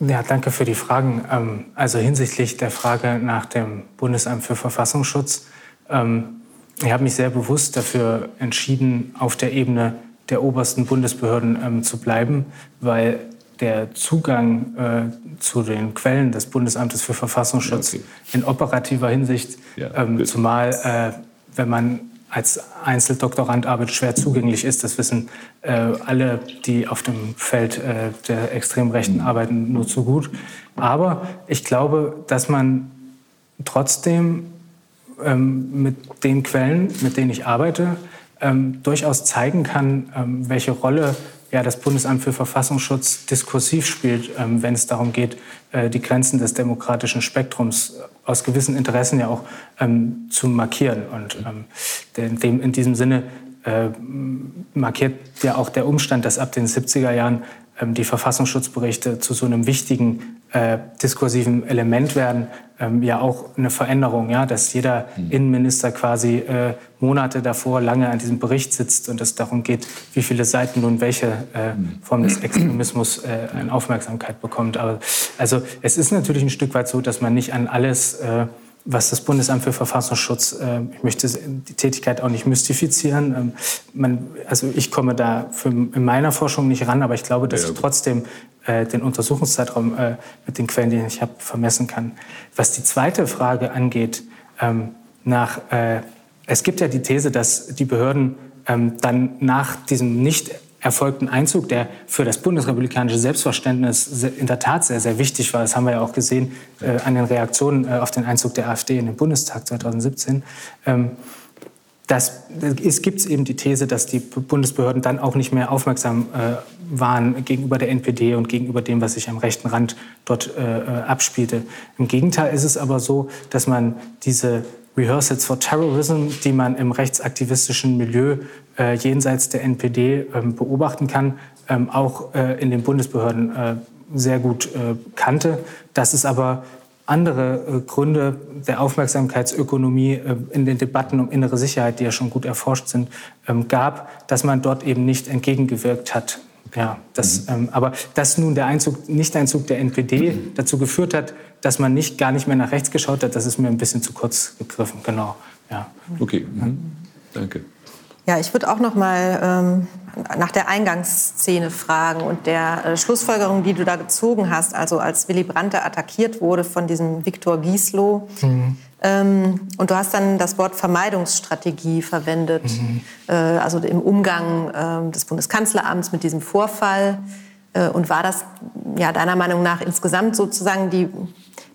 Ja, danke für die Fragen. Ähm, also hinsichtlich der Frage nach dem Bundesamt für Verfassungsschutz. Ähm, ich habe mich sehr bewusst dafür entschieden, auf der Ebene der obersten Bundesbehörden ähm, zu bleiben, weil der Zugang äh, zu den Quellen des Bundesamtes für Verfassungsschutz okay. in operativer Hinsicht, ja, ähm, zumal äh, wenn man als Einzeldoktorand arbeitet, schwer zugänglich ist. Das wissen äh, alle, die auf dem Feld äh, der extrem Rechten mhm. arbeiten, nur zu gut. Aber ich glaube, dass man trotzdem ähm, mit den Quellen, mit denen ich arbeite, ähm, durchaus zeigen kann, ähm, welche Rolle ja, das Bundesamt für Verfassungsschutz diskursiv spielt, ähm, wenn es darum geht, äh, die Grenzen des demokratischen Spektrums aus gewissen Interessen ja auch ähm, zu markieren. Und ähm, dem, in diesem Sinne äh, markiert ja auch der Umstand, dass ab den 70er Jahren ähm, die Verfassungsschutzberichte zu so einem wichtigen äh, diskursiven Element werden, ähm, ja auch eine Veränderung, ja, dass jeder mhm. Innenminister quasi äh, Monate davor lange an diesem Bericht sitzt und es darum geht, wie viele Seiten nun welche äh, mhm. Form des Extremismus äh, an Aufmerksamkeit bekommt. Aber also es ist natürlich ein Stück weit so, dass man nicht an alles äh, was das Bundesamt für Verfassungsschutz, äh, ich möchte die Tätigkeit auch nicht mystifizieren. Ähm, man, also ich komme da für, in meiner Forschung nicht ran, aber ich glaube, dass ja, trotzdem den Untersuchungszeitraum äh, mit den Quellen, die ich habe, vermessen kann. Was die zweite Frage angeht, ähm, nach, äh, es gibt ja die These, dass die Behörden ähm, dann nach diesem nicht erfolgten Einzug, der für das bundesrepublikanische Selbstverständnis in der Tat sehr, sehr wichtig war. Das haben wir ja auch gesehen äh, an den Reaktionen äh, auf den Einzug der AfD in den Bundestag 2017. Ähm, das, es gibt eben die These, dass die Bundesbehörden dann auch nicht mehr aufmerksam äh, waren gegenüber der NPD und gegenüber dem, was sich am rechten Rand dort äh, äh, abspielte. Im Gegenteil ist es aber so, dass man diese Rehearsals for Terrorism, die man im rechtsaktivistischen Milieu äh, jenseits der NPD ähm, beobachten kann, ähm, auch äh, in den Bundesbehörden äh, sehr gut äh, kannte, dass es aber andere äh, Gründe der Aufmerksamkeitsökonomie äh, in den Debatten um innere Sicherheit, die ja schon gut erforscht sind, ähm, gab, dass man dort eben nicht entgegengewirkt hat. Ja, das, mhm. ähm, aber dass nun der Einzug, Nicht-Einzug der NPD mhm. dazu geführt hat, dass man nicht, gar nicht mehr nach rechts geschaut hat, das ist mir ein bisschen zu kurz gegriffen. Genau. Ja. Okay, mhm. danke. Ja, ich würde auch noch mal ähm, nach der Eingangsszene fragen und der äh, Schlussfolgerung, die du da gezogen hast. Also als Willy Brandt attackiert wurde von diesem Viktor Gieslow. Mhm. Ähm, und du hast dann das Wort Vermeidungsstrategie verwendet, mhm. äh, also im Umgang äh, des Bundeskanzleramts mit diesem Vorfall. Äh, und war das ja deiner Meinung nach insgesamt sozusagen die,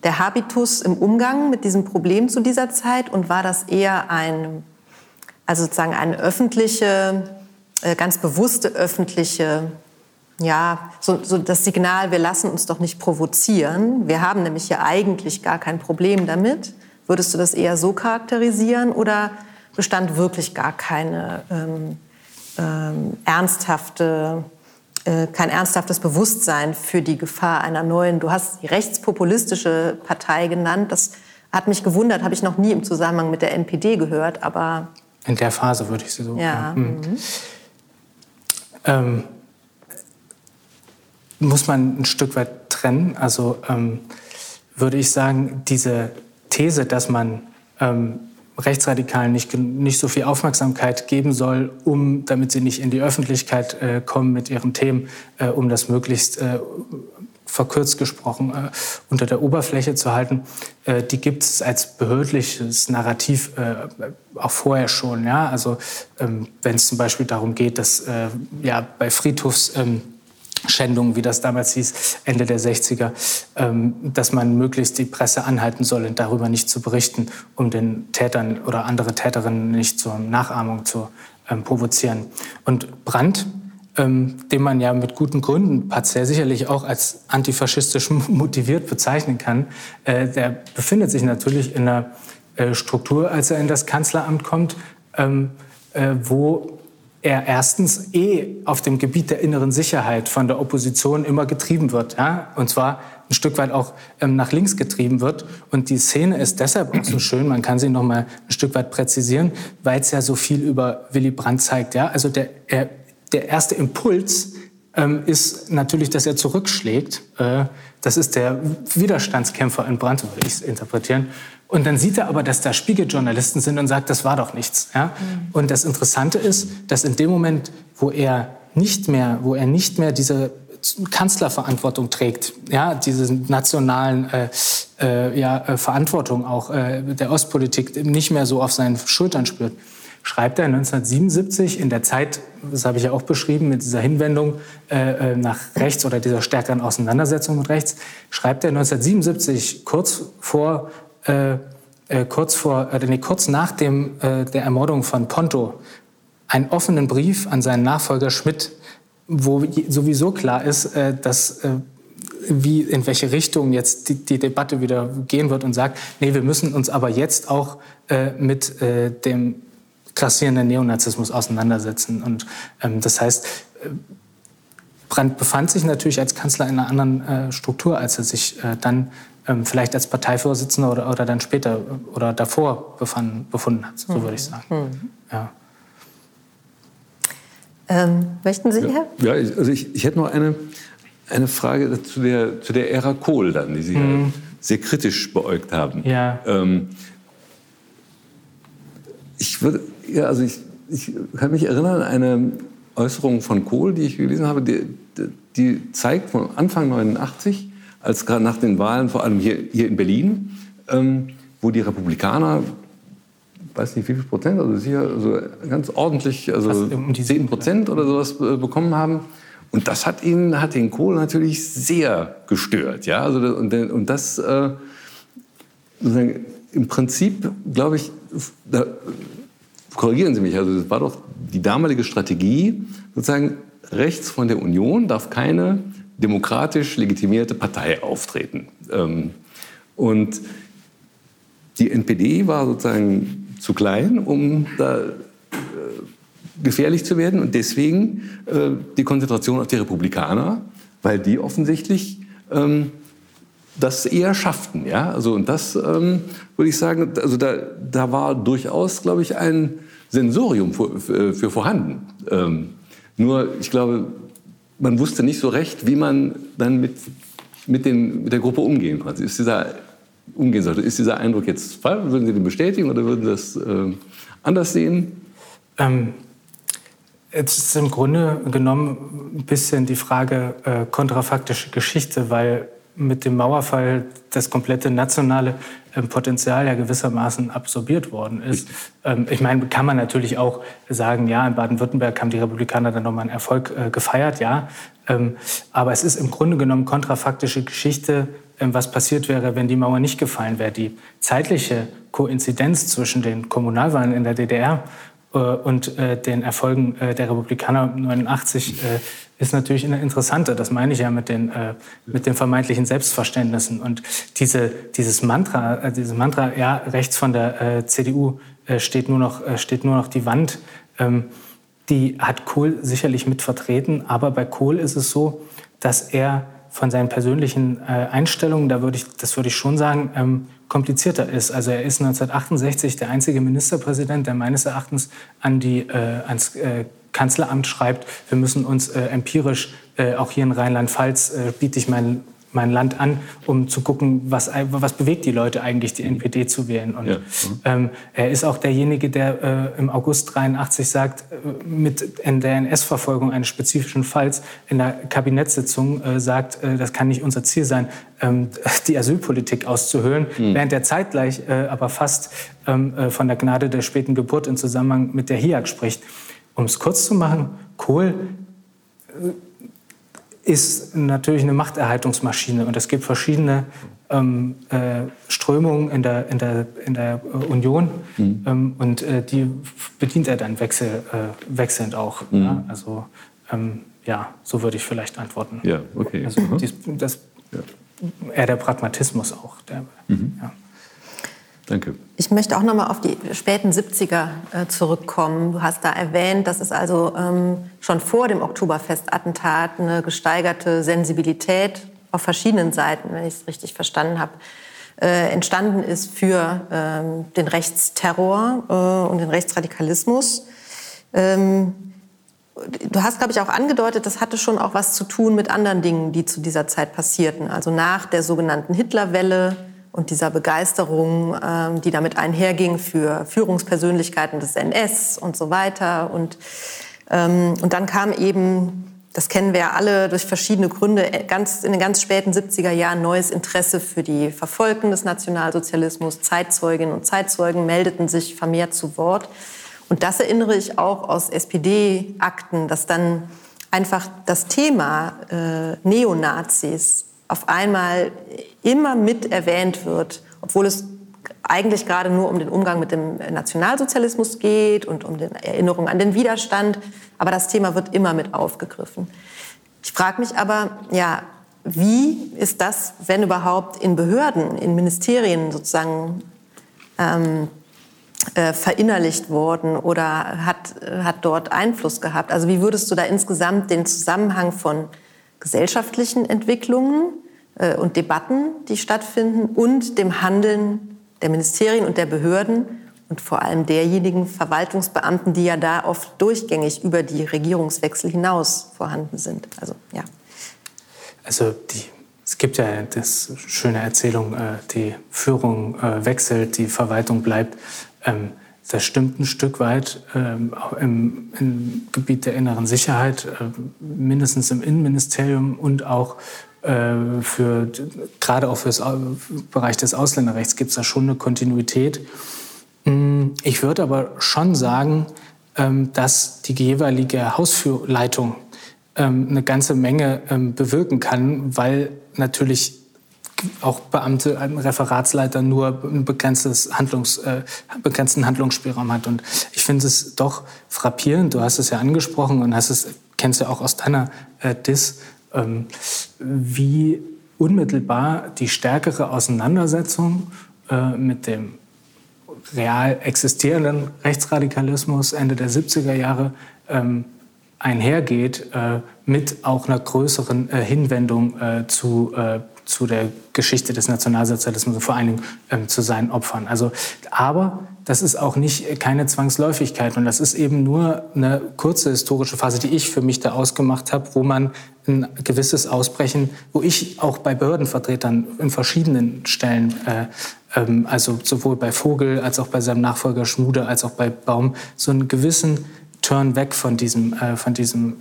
der Habitus im Umgang mit diesem Problem zu dieser Zeit? Und war das eher ein also sozusagen eine öffentliche, ganz bewusste öffentliche, ja, so, so das Signal, wir lassen uns doch nicht provozieren. Wir haben nämlich ja eigentlich gar kein Problem damit. Würdest du das eher so charakterisieren oder bestand wirklich gar keine ähm, ähm, ernsthafte, äh, kein ernsthaftes Bewusstsein für die Gefahr einer neuen, du hast die rechtspopulistische Partei genannt, das hat mich gewundert, habe ich noch nie im Zusammenhang mit der NPD gehört, aber in der Phase würde ich sie so. Ja. Mhm. Ähm, muss man ein Stück weit trennen. Also ähm, würde ich sagen, diese These, dass man ähm, Rechtsradikalen nicht, nicht so viel Aufmerksamkeit geben soll, um, damit sie nicht in die Öffentlichkeit äh, kommen mit ihren Themen, äh, um das möglichst äh, verkürzt gesprochen, äh, unter der Oberfläche zu halten, äh, die gibt es als behördliches Narrativ äh, auch vorher schon. Ja? Also ähm, wenn es zum Beispiel darum geht, dass äh, ja, bei Friedhofsschändungen, ähm, wie das damals hieß, Ende der 60er, ähm, dass man möglichst die Presse anhalten soll, darüber nicht zu berichten, um den Tätern oder andere Täterinnen nicht zur Nachahmung zu ähm, provozieren. Und Brandt ähm, den man ja mit guten Gründen partiell sicherlich auch als antifaschistisch motiviert bezeichnen kann, äh, der befindet sich natürlich in einer äh, Struktur, als er in das Kanzleramt kommt, ähm, äh, wo er erstens eh auf dem Gebiet der inneren Sicherheit von der Opposition immer getrieben wird. Ja? Und zwar ein Stück weit auch ähm, nach links getrieben wird. Und die Szene ist deshalb auch so schön, man kann sie noch mal ein Stück weit präzisieren, weil es ja so viel über Willy Brandt zeigt. Ja? Also der, er der erste Impuls ähm, ist natürlich, dass er zurückschlägt. Äh, das ist der Widerstandskämpfer in Brand, würde ich es interpretieren. Und dann sieht er aber, dass da Spiegeljournalisten sind und sagt, das war doch nichts. Ja? Mhm. Und das Interessante ist, dass in dem Moment, wo er nicht mehr, wo er nicht mehr diese Kanzlerverantwortung trägt, ja, diese nationalen äh, äh, ja, äh, Verantwortung auch äh, der Ostpolitik nicht mehr so auf seinen Schultern spürt, schreibt er 1977 in der Zeit, das habe ich ja auch beschrieben, mit dieser Hinwendung äh, äh, nach rechts oder dieser stärkeren Auseinandersetzung mit rechts, schreibt er 1977 kurz vor, äh, äh, kurz, vor äh, nee, kurz nach dem, der Ermordung von Ponto einen offenen Brief an seinen Nachfolger Schmidt, wo sowieso klar ist, dass wie, in welche Richtung jetzt die, die, Debatte wieder gehen wird und sagt, nee, wir müssen uns aber jetzt auch äh, mit äh, dem grassierenden Neonazismus auseinandersetzen. Und ähm, das heißt, äh, Brandt befand sich natürlich als Kanzler in einer anderen äh, Struktur, als er sich äh, dann ähm, vielleicht als Parteivorsitzender oder, oder dann später äh, oder davor befanden, befunden hat, so würde ich sagen. Mhm. Ja. Ähm, möchten Sie, Herr? Ja, ja also ich, ich hätte noch eine, eine Frage zu der, zu der Ära Kohl dann, die Sie mhm. ja sehr kritisch beäugt haben. Ja. Ähm, ich würde, ja, also ich, ich kann mich erinnern an eine Äußerung von Kohl, die ich gelesen habe, die, die zeigt von Anfang 89, als gerade nach den Wahlen, vor allem hier, hier in Berlin, ähm, wo die Republikaner, weiß nicht wie viel Prozent, also sicher also ganz ordentlich, also um die 10 Prozent oder sowas äh, bekommen haben. Und das hat ihn, hat den Kohl natürlich sehr gestört, ja. Also und, und das äh, sozusagen im Prinzip, glaube ich, da, korrigieren Sie mich, also das war doch die damalige Strategie, sozusagen rechts von der Union darf keine demokratisch legitimierte Partei auftreten. Ähm, und die NPD war sozusagen zu klein, um da äh, gefährlich zu werden und deswegen äh, die Konzentration auf die Republikaner, weil die offensichtlich ähm, das eher schafften. Ja? Also, und das ähm, würde ich sagen, also da, da war durchaus, glaube ich, ein Sensorium für, für, für vorhanden. Ähm, nur, ich glaube, man wusste nicht so recht, wie man dann mit, mit, den, mit der Gruppe umgehen konnte. Ist dieser, umgehen sollte. Ist dieser Eindruck jetzt falsch? Würden Sie den bestätigen oder würden Sie das äh, anders sehen? Ähm, es ist im Grunde genommen ein bisschen die Frage äh, kontrafaktische Geschichte, weil mit dem Mauerfall das komplette nationale ähm, Potenzial ja gewissermaßen absorbiert worden ist. Ähm, ich meine, kann man natürlich auch sagen, ja, in Baden-Württemberg haben die Republikaner dann nochmal einen Erfolg äh, gefeiert, ja. Ähm, aber es ist im Grunde genommen kontrafaktische Geschichte, was passiert wäre, wenn die Mauer nicht gefallen wäre. Die zeitliche Koinzidenz zwischen den Kommunalwahlen in der DDR und äh, den Erfolgen äh, der Republikaner 89 ist natürlich eine interessante. Das meine ich ja mit den, mit den vermeintlichen Selbstverständnissen. Und diese, dieses Mantra, dieses Mantra, ja, rechts von der CDU steht nur noch, steht nur noch die Wand, ähm, die hat Kohl sicherlich mit vertreten. Aber bei Kohl ist es so, dass er von seinen persönlichen Einstellungen, da würde ich, das würde ich schon sagen, ähm, komplizierter ist. Also er ist 1968 der einzige Ministerpräsident, der meines Erachtens an die, äh, ans äh, Kanzleramt schreibt, wir müssen uns äh, empirisch, äh, auch hier in Rheinland-Pfalz äh, biete ich meinen mein Land an, um zu gucken, was, was bewegt die Leute eigentlich, die NPD zu wählen. Und ja. ähm, er ist auch derjenige, der äh, im August 83 sagt, äh, mit in der NS-Verfolgung eines spezifischen Falls in der Kabinettssitzung äh, sagt, äh, das kann nicht unser Ziel sein, ähm, die Asylpolitik auszuhöhlen, mhm. während er zeitgleich äh, aber fast ähm, äh, von der Gnade der späten Geburt in Zusammenhang mit der HIAG spricht. Um es kurz zu machen, Kohl ist natürlich eine Machterhaltungsmaschine und es gibt verschiedene ähm, äh, Strömungen in der, in der, in der äh, Union mhm. ähm, und äh, die bedient er dann wechsel, äh, wechselnd auch. Mhm. Ja? Also ähm, ja, so würde ich vielleicht antworten. Ja, okay. Also dies, das, ja. eher der Pragmatismus auch. Der, mhm. ja. Danke. Ich möchte auch noch mal auf die späten 70er äh, zurückkommen. Du hast da erwähnt, dass es also ähm, schon vor dem Oktoberfestattentat eine gesteigerte Sensibilität auf verschiedenen Seiten, wenn ich es richtig verstanden habe, äh, entstanden ist für ähm, den Rechtsterror äh, und den Rechtsradikalismus. Ähm, du hast, glaube ich, auch angedeutet, das hatte schon auch was zu tun mit anderen Dingen, die zu dieser Zeit passierten. Also nach der sogenannten Hitlerwelle und dieser Begeisterung, ähm, die damit einherging für Führungspersönlichkeiten des NS und so weiter. Und, ähm, und dann kam eben, das kennen wir ja alle durch verschiedene Gründe, ganz, in den ganz späten 70er Jahren neues Interesse für die Verfolgten des Nationalsozialismus. Zeitzeuginnen und Zeitzeugen meldeten sich vermehrt zu Wort. Und das erinnere ich auch aus SPD-Akten, dass dann einfach das Thema äh, Neonazis auf einmal immer mit erwähnt wird, obwohl es eigentlich gerade nur um den Umgang mit dem Nationalsozialismus geht und um die Erinnerung an den Widerstand. Aber das Thema wird immer mit aufgegriffen. Ich frage mich aber, ja, wie ist das, wenn überhaupt in Behörden, in Ministerien sozusagen ähm, äh, verinnerlicht worden oder hat, hat dort Einfluss gehabt? Also wie würdest du da insgesamt den Zusammenhang von gesellschaftlichen Entwicklungen äh, und Debatten, die stattfinden, und dem Handeln der Ministerien und der Behörden und vor allem derjenigen Verwaltungsbeamten, die ja da oft durchgängig über die Regierungswechsel hinaus vorhanden sind. Also ja. Also die, es gibt ja das schöne Erzählung, äh, die Führung äh, wechselt, die Verwaltung bleibt. Ähm, das stimmt ein Stück weit ähm, im, im, Gebiet der inneren Sicherheit, äh, mindestens im Innenministerium und auch äh, für, gerade auch für das Bereich des Ausländerrechts gibt es da schon eine Kontinuität. Mm, ich würde aber schon sagen, ähm, dass die jeweilige Hausleitung ähm, eine ganze Menge ähm, bewirken kann, weil natürlich auch Beamte, ein Referatsleiter nur ein begrenztes Handlungs, äh, begrenzten Handlungsspielraum hat. Und ich finde es doch frappierend, du hast es ja angesprochen und hast es, kennst ja auch aus deiner äh, Dis, ähm, wie unmittelbar die stärkere Auseinandersetzung äh, mit dem real existierenden Rechtsradikalismus Ende der 70er Jahre ähm, einhergeht äh, mit auch einer größeren äh, Hinwendung äh, zu, äh, zu der Geschichte des Nationalsozialismus vor allen Dingen ähm, zu seinen Opfern. Also, aber das ist auch nicht keine Zwangsläufigkeit und das ist eben nur eine kurze historische Phase, die ich für mich da ausgemacht habe, wo man ein gewisses Ausbrechen, wo ich auch bei Behördenvertretern in verschiedenen Stellen, äh, ähm, also sowohl bei Vogel als auch bei seinem Nachfolger Schmude als auch bei Baum, so einen gewissen Turn weg von diesem, äh, von diesem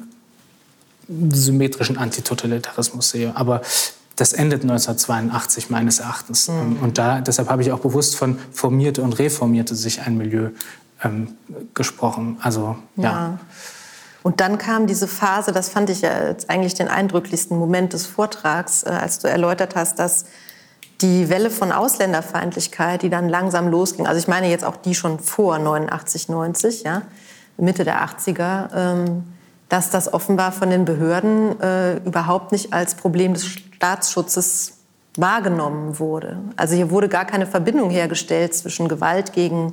symmetrischen Antitotalitarismus sehe. Aber das endet 1982 meines Erachtens. Mhm. Und da, deshalb habe ich auch bewusst von formierte und reformierte sich ein Milieu ähm, gesprochen. Also ja. ja. Und dann kam diese Phase, das fand ich ja eigentlich den eindrücklichsten Moment des Vortrags, äh, als du erläutert hast, dass die Welle von Ausländerfeindlichkeit, die dann langsam losging, also ich meine jetzt auch die schon vor 89, 90, ja, Mitte der 80er, ähm, dass das offenbar von den Behörden äh, überhaupt nicht als Problem des Staatsschutzes wahrgenommen wurde. Also hier wurde gar keine Verbindung hergestellt zwischen Gewalt gegen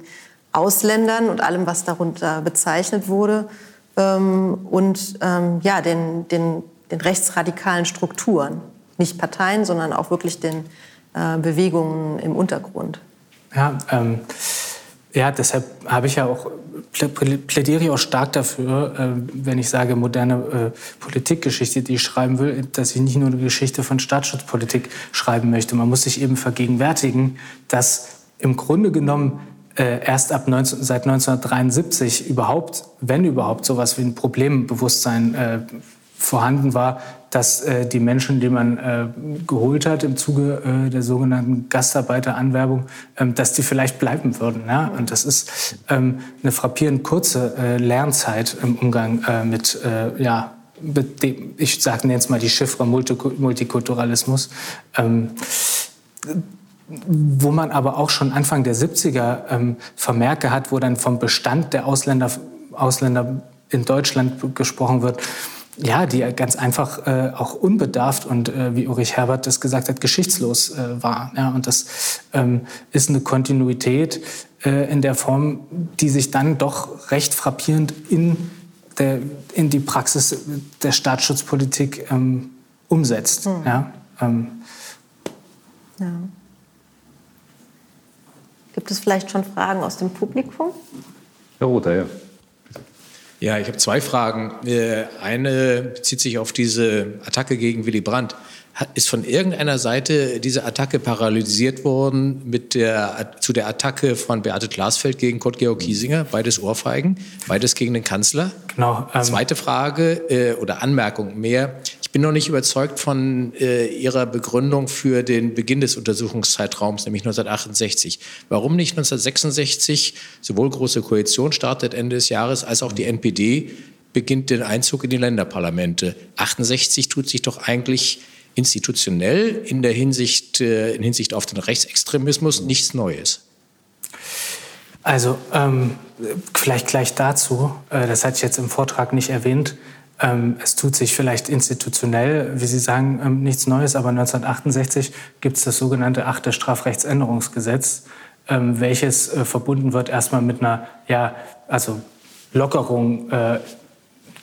Ausländern und allem, was darunter bezeichnet wurde, ähm, und ähm, ja, den, den, den rechtsradikalen Strukturen. Nicht Parteien, sondern auch wirklich den äh, Bewegungen im Untergrund. Ja, ähm, ja, deshalb habe ich ja auch plädiere ich auch stark dafür, äh, wenn ich sage moderne äh, Politikgeschichte, die ich schreiben will, dass ich nicht nur eine Geschichte von Staatsschutzpolitik schreiben möchte. Man muss sich eben vergegenwärtigen, dass im Grunde genommen äh, erst ab 19, seit 1973 überhaupt, wenn überhaupt, sowas wie ein Problembewusstsein vorhanden war, dass äh, die Menschen, die man äh, geholt hat im Zuge äh, der sogenannten Gastarbeiteranwerbung, ähm, dass die vielleicht bleiben würden. Ja? Und das ist ähm, eine frappierend kurze äh, Lernzeit im Umgang äh, mit, äh, ja, mit dem, ich sage jetzt mal die Chiffre Multikulturalismus. Ähm, wo man aber auch schon Anfang der 70er ähm, Vermerke hat, wo dann vom Bestand der Ausländer, Ausländer in Deutschland gesprochen wird, ja, die ganz einfach äh, auch unbedarft und äh, wie Ulrich Herbert das gesagt hat, geschichtslos äh, war. Ja, und das ähm, ist eine Kontinuität äh, in der Form, die sich dann doch recht frappierend in, der, in die Praxis der Staatsschutzpolitik ähm, umsetzt. Hm. Ja, ähm. ja. Gibt es vielleicht schon Fragen aus dem Publikum? Herr Rother, ja. Ja, ich habe zwei Fragen. Äh, eine bezieht sich auf diese Attacke gegen Willy Brandt. Ist von irgendeiner Seite diese Attacke paralysiert worden mit der, zu der Attacke von Beate Glasfeld gegen Kurt-Georg Kiesinger? Beides Ohrfeigen, beides gegen den Kanzler. Genau. Ähm Zweite Frage äh, oder Anmerkung mehr. Ich bin noch nicht überzeugt von äh, Ihrer Begründung für den Beginn des Untersuchungszeitraums, nämlich 1968. Warum nicht 1966? Sowohl Große Koalition startet Ende des Jahres, als auch die NPD beginnt den Einzug in die Länderparlamente. 68 tut sich doch eigentlich institutionell in der Hinsicht, äh, in Hinsicht auf den Rechtsextremismus nichts Neues. Also ähm, vielleicht gleich dazu, äh, das hatte ich jetzt im Vortrag nicht erwähnt. Ähm, es tut sich vielleicht institutionell, wie Sie sagen, ähm, nichts Neues, aber 1968 gibt es das sogenannte achte Strafrechtsänderungsgesetz, ähm, welches äh, verbunden wird erstmal mit einer, ja, also Lockerung äh,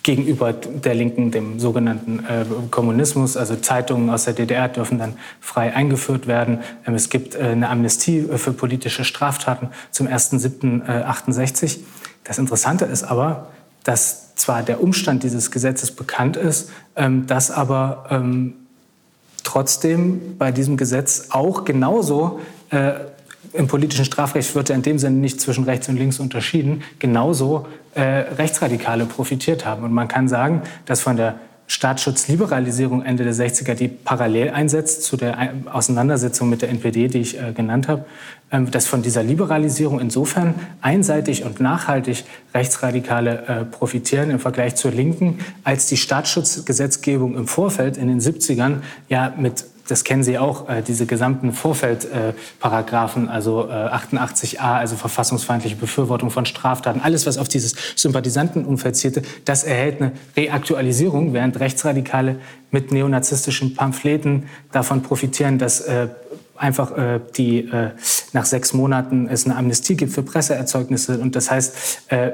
gegenüber der Linken, dem sogenannten äh, Kommunismus. Also Zeitungen aus der DDR dürfen dann frei eingeführt werden. Ähm, es gibt äh, eine Amnestie äh, für politische Straftaten zum 1.7.68. Das Interessante ist aber, dass zwar der Umstand dieses Gesetzes bekannt ist, ähm, dass aber ähm, trotzdem bei diesem Gesetz auch genauso äh, im politischen Strafrecht wird ja in dem Sinne nicht zwischen rechts und links unterschieden, genauso äh, Rechtsradikale profitiert haben. Und man kann sagen, dass von der Staatsschutzliberalisierung Ende der 60er, die parallel einsetzt zu der Auseinandersetzung mit der NPD, die ich äh, genannt habe, ähm, dass von dieser Liberalisierung insofern einseitig und nachhaltig Rechtsradikale äh, profitieren im Vergleich zur Linken, als die Staatsschutzgesetzgebung im Vorfeld in den 70ern ja mit das kennen Sie auch, äh, diese gesamten Vorfeldparagraphen, also 88a, also verfassungsfeindliche Befürwortung von Straftaten, alles, was auf dieses Sympathisantenumfeld zielte, das erhält eine Reaktualisierung, während Rechtsradikale mit neonazistischen Pamphleten davon profitieren, dass einfach äh, die äh, nach sechs Monaten es eine Amnestie gibt für Presseerzeugnisse und das heißt äh,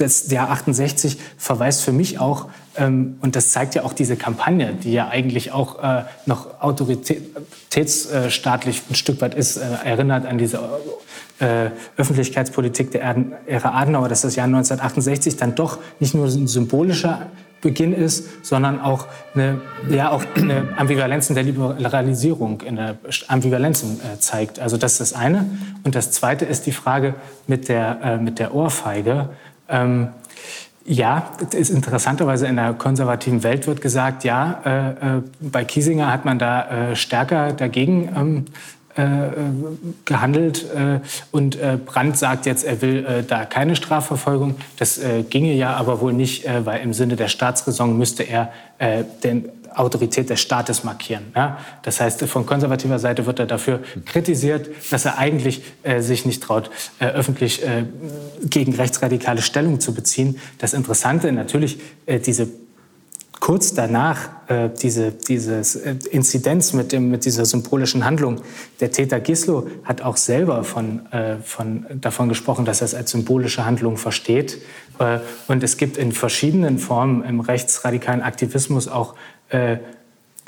das Jahr 68 verweist für mich auch, ähm, und das zeigt ja auch diese Kampagne, die ja eigentlich auch äh, noch autoritätsstaatlich ein Stück weit ist, äh, erinnert an diese äh, Öffentlichkeitspolitik der Ära Adenauer, dass das Jahr 1968 dann doch nicht nur ein symbolischer Beginn ist, sondern auch eine, ja, auch eine Ambivalenzen der Liberalisierung, eine Ambivalenzen äh, zeigt. Also das ist das eine. Und das zweite ist die Frage mit der, äh, mit der Ohrfeige. Ähm, ja, ist interessanterweise in der konservativen Welt wird gesagt, ja, äh, äh bei Kiesinger hat man da äh, stärker dagegen ähm, äh, gehandelt äh, und äh, Brandt sagt jetzt, er will da keine Strafverfolgung. Das ginge ja aber wohl nicht, weil im Sinne der Staatsräson müsste er den Autorität des Staates markieren. Ja? Das heißt, von konservativer Seite wird er dafür kritisiert, dass er eigentlich äh, sich nicht traut, äh, öffentlich äh, gegen rechtsradikale Stellung zu beziehen. Das Interessante natürlich, diese kurz danach äh, diese dieses äh, Inzidenz mit, dem, mit dieser symbolischen Handlung. Der Täter Gislo hat auch selber von, äh, von, davon gesprochen, dass er es als symbolische Handlung versteht. Äh, und es gibt in verschiedenen Formen im rechtsradikalen Aktivismus auch äh,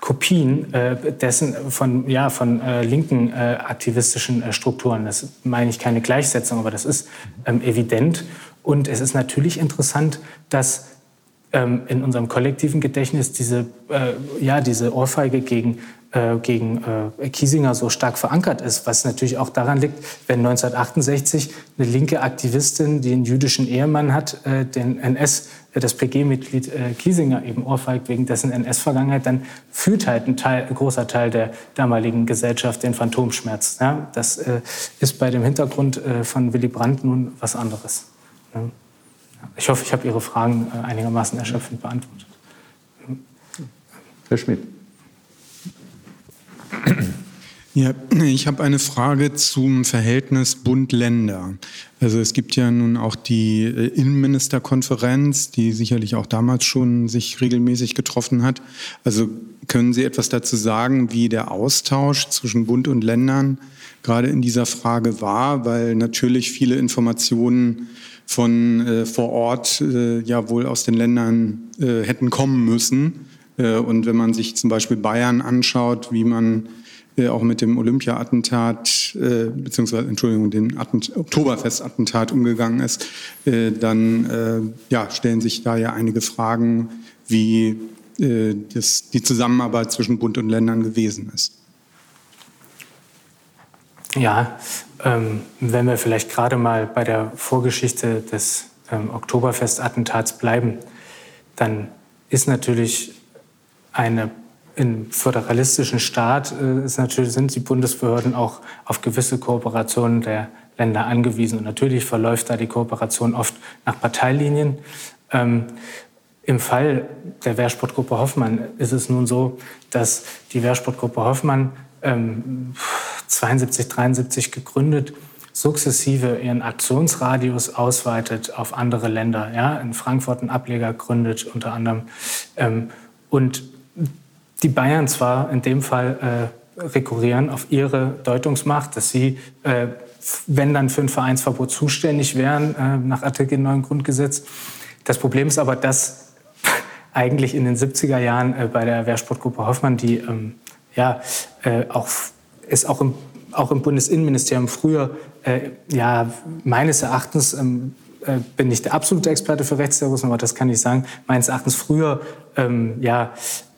Kopien äh, dessen von, ja, von linken aktivistischen Strukturen. Das meine ich keine Gleichsetzung, aber das ist ähm, evident. Und es ist natürlich interessant, dass ähm, in unserem kollektiven Gedächtnis diese, äh, ja, diese Ohrfeige gegen, äh, gegen äh, Kiesinger so stark verankert ist, was natürlich auch daran liegt, wenn 1968 eine linke Aktivistin, die einen jüdischen Ehemann hat, äh, den NS, äh, das PG-Mitglied äh, Kiesinger eben ohrfeigt wegen dessen NS-Vergangenheit, dann fühlt halt ein, Teil, ein, großer Teil der damaligen Gesellschaft den Phantomschmerz. Ja? Das ist bei dem Hintergrund von Willy Brandt nun was anderes. Ja? Ich hoffe, ich habe Ihre Fragen äh, einigermaßen erschöpfend beantwortet. Herr Schmidt. Ja, ich habe eine Frage zum Verhältnis Bund-Länder. Also es gibt ja nun auch die äh, Innenministerkonferenz, die sicherlich auch damals schon sich regelmäßig getroffen hat. Also können Sie etwas dazu sagen, wie der Austausch zwischen Bund und Ländern gerade in dieser Frage war? Weil natürlich viele Informationen von äh, vor Ort äh, ja wohl aus den Ländern äh, hätten kommen müssen. Äh, und wenn man sich zum Beispiel Bayern anschaut, wie man äh, auch mit dem Olympia-Attentat, äh, beziehungsweise, Entschuldigung, dem Oktoberfest-Attentat umgegangen ist, dann ja, stellen sich da ja einige Fragen, wie das, die Zusammenarbeit zwischen Bund und Ländern gewesen ist. Ja, ähm, wenn wir vielleicht gerade mal bei der Vorgeschichte des ähm, Oktoberfest-Attentats bleiben, dann ist natürlich eine im föderalistischen Staat äh, ist natürlich, sind die Bundesbehörden auch auf gewisse Kooperationen der Länder angewiesen. Und natürlich verläuft da die Kooperation oft nach Parteilinien. Ähm, Im Fall der Wehrsportgruppe Hoffmann ist es nun so, dass die Wehrsportgruppe Hoffmann ähm, 72, 73 gegründet, sukzessive ihren Aktionsradius ausweitet auf andere Länder. Ja, in Frankfurt einen Ableger gründet unter anderem. Ähm, und die Bayern zwar in dem Fall äh, rekurrieren auf ihre Deutungsmacht, dass sie, äh, wenn dann für ein Vereinsverbot zuständig wären, äh, nach Artikel 9 Grundgesetz. Das Problem ist aber, dass eigentlich in den 70er Jahren äh, bei der Wehrsportgruppe Hoffmann, die ähm, ja, äh, auch es auch im, auch im Bundesinnenministerium früher, äh, ja, meines Erachtens, ähm, äh, bin nicht der absolute Experte für Rechtsterrorismus, aber das kann ich sagen, meines Erachtens früher, ähm, ja,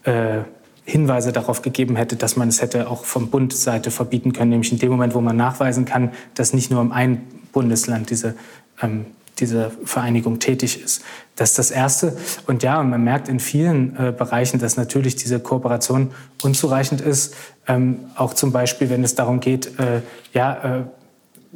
äh, Hinweise darauf gegeben hätte, dass man es hätte auch vom Bundesseite verbieten können, nämlich in dem Moment, wo man nachweisen kann, dass nicht nur im einen Bundesland diese ähm, diese Vereinigung tätig ist. Das ist das Erste. Und ja, man merkt in vielen äh, Bereichen, dass natürlich diese Kooperation unzureichend ist. Ähm, auch zum Beispiel, wenn es darum geht, äh, ja, äh,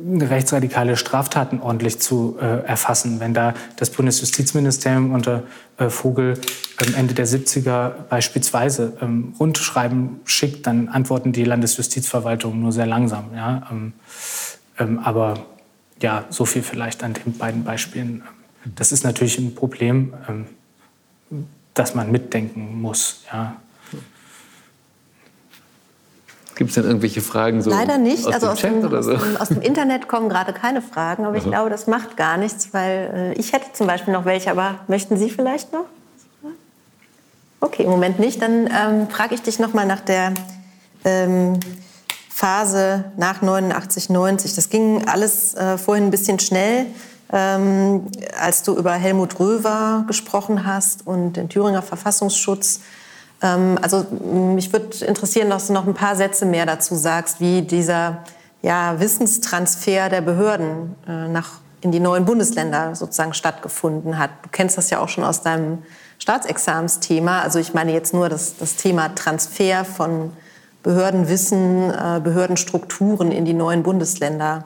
rechtsradikale Straftaten ordentlich zu äh, erfassen. Wenn da das Bundesjustizministerium unter äh, Vogel ähm, Ende der 70er beispielsweise ähm, Rundschreiben schickt, dann antworten die Landesjustizverwaltungen nur sehr langsam. Ja? Ähm, ähm aber ja, so viel vielleicht an den beiden Beispielen. Das ist natürlich ein Problem, ähm, das man mitdenken muss. Ja. Gibt es denn irgendwelche Fragen so Leider nicht. aus also dem aus Chat dem, oder so? aus, dem, aus dem Internet kommen gerade keine Fragen, aber ich glaube, das macht gar nichts, weil äh, ich hätte zum Beispiel noch welche, aber möchten Sie vielleicht noch? Okay, im Moment nicht. Dann ähm, frage ich dich noch mal nach der ähm, Phase nach 89, 90. Das ging alles äh, vorhin ein bisschen schnell, ähm, als du über Helmut Röwer gesprochen hast und den Thüringer Verfassungsschutz. Ähm, also mich würde interessieren, dass du noch ein paar Sätze mehr dazu sagst, wie dieser ja, Wissenstransfer der Behörden äh, nach, in die neuen Bundesländer sozusagen stattgefunden hat. Du kennst das ja auch schon aus deinem Staatsexamensthema. Also ich meine jetzt nur das, das Thema Transfer von Behördenwissen, äh, Behördenstrukturen in die neuen Bundesländer.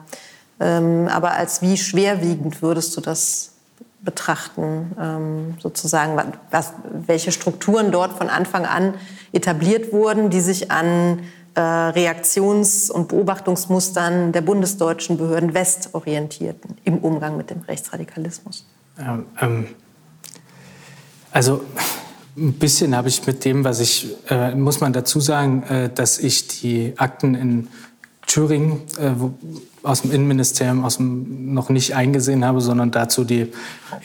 Ähm, aber als wie schwerwiegend würdest du das betrachten, ähm, sozusagen, was, welche Strukturen dort von Anfang an etabliert wurden, die sich an äh, Reaktions- und Beobachtungsmustern der bundesdeutschen Behörden West orientierten im Umgang mit dem Rechtsradikalismus? Ähm, ähm, also ein bisschen habe ich mit dem, was ich, äh, muss man dazu sagen, äh, dass ich die Akten in Thüringen äh, wo, aus dem Innenministerium aus dem, noch nicht eingesehen habe, sondern dazu die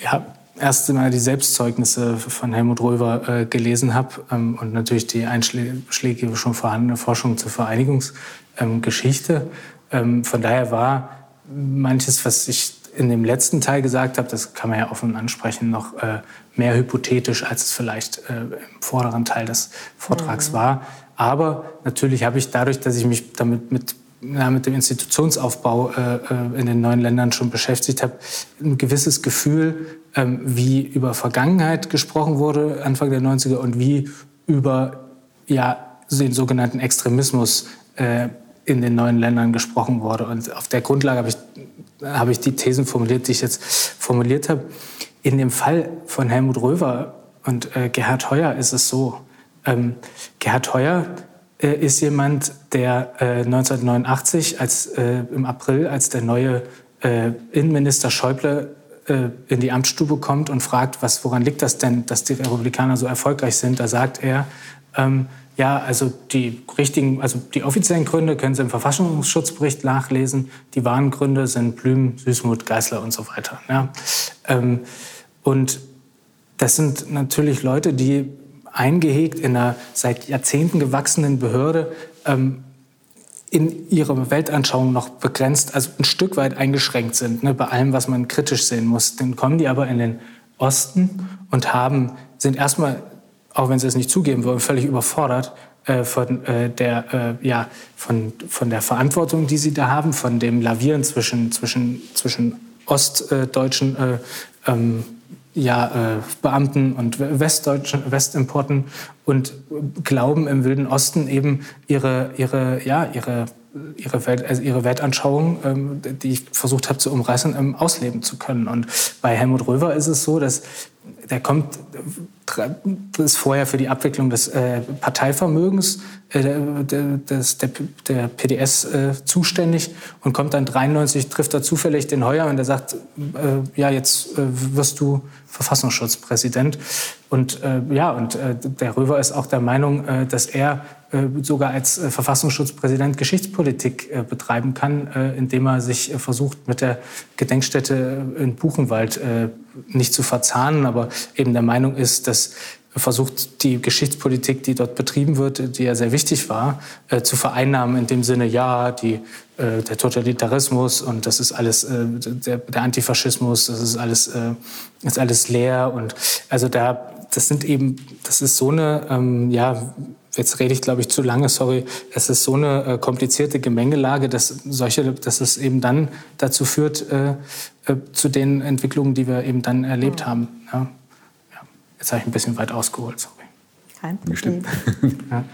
ja, erste Mal die Selbstzeugnisse von Helmut Röver äh, gelesen habe ähm, und natürlich die einschlägige schon vorhandene Forschung zur Vereinigungsgeschichte. Ähm, von daher war manches, was ich in dem letzten Teil gesagt habe, das kann man ja offen ansprechen, noch äh, mehr hypothetisch, als es vielleicht äh, im vorderen Teil des Vortrags mhm. war. Aber natürlich habe ich dadurch, dass ich mich damit mit, ja, mit dem Institutionsaufbau äh, in den neuen Ländern schon beschäftigt habe, ein gewisses Gefühl, ähm, wie über Vergangenheit gesprochen wurde, Anfang der 90er, und wie über ja, den sogenannten Extremismus in den neuen Ländern gesprochen wurde. Und auf der Grundlage habe ich, habe ich die Thesen formuliert, die ich jetzt formuliert habe. In dem Fall von Helmut Röver und äh, Gerhard Heuer ist es so. Ähm, Gerhard Heuer äh, ist jemand, der äh, 1989 als, äh, im April, als der neue äh, Innenminister Schäuble äh, in die Amtsstube kommt und fragt, was, woran liegt das denn, dass die Republikaner so erfolgreich sind, da sagt er, ähm, ja, also die richtigen, also die offiziellen Gründe können Sie im Verfassungsschutzbericht nachlesen. Die wahren Gründe sind Blüm, Süßmuth, Geißler und so weiter. Ja. Ähm, und das sind natürlich Leute, die eingehegt in einer seit Jahrzehnten gewachsenen Behörde ähm, in ihrer Weltanschauung noch begrenzt, also ein Stück weit eingeschränkt sind, ne, bei allem, was man kritisch sehen muss. Dann kommen die aber in den Osten und haben, sind erstmal auch wenn sie es nicht zugeben wollen, völlig überfordert äh, von, äh, der, äh, ja, von, von der Verantwortung, die sie da haben, von dem Lavieren zwischen, zwischen, zwischen ostdeutschen äh, ähm, ja, äh, Beamten und westdeutschen Westimporten und glauben im Wilden Osten eben ihre, ihre, ja, ihre, ihre, Welt, also ihre Weltanschauung, ähm, die ich versucht habe zu umreißen, ähm, ausleben zu können. Und bei Helmut Röver ist es so, dass der kommt, ist vorher für die Abwicklung des äh, Parteivermögens äh, des, der, der PDS äh, zuständig und kommt dann 93, trifft er zufällig den Heuer und er sagt, äh, ja, jetzt äh, wirst du Verfassungsschutzpräsident. Und äh, ja, und äh, der Röver ist auch der Meinung, äh, dass er äh, sogar als äh, Verfassungsschutzpräsident Geschichtspolitik äh, betreiben kann, äh, indem er sich äh, versucht, mit der Gedenkstätte in Buchenwald äh, nicht zu verzahnen, aber eben der Meinung ist, dass versucht, die Geschichtspolitik, die dort betrieben wird, die ja sehr wichtig war, äh, zu vereinnahmen in dem Sinne, ja, die, äh, der Totalitarismus und das ist alles, äh, der, der, Antifaschismus, das ist alles, äh, ist alles leer und also da, das sind eben, das ist so eine, ähm, ja, jetzt rede ich glaube ich zu lange, sorry, es ist so eine äh, komplizierte Gemengelage, dass solche, dass es eben dann dazu führt, äh, äh, zu den Entwicklungen, die wir eben dann erlebt mhm. haben. Ja. Jetzt habe ich ein bisschen weit ausgeholt, sorry. Kein Problem. ja.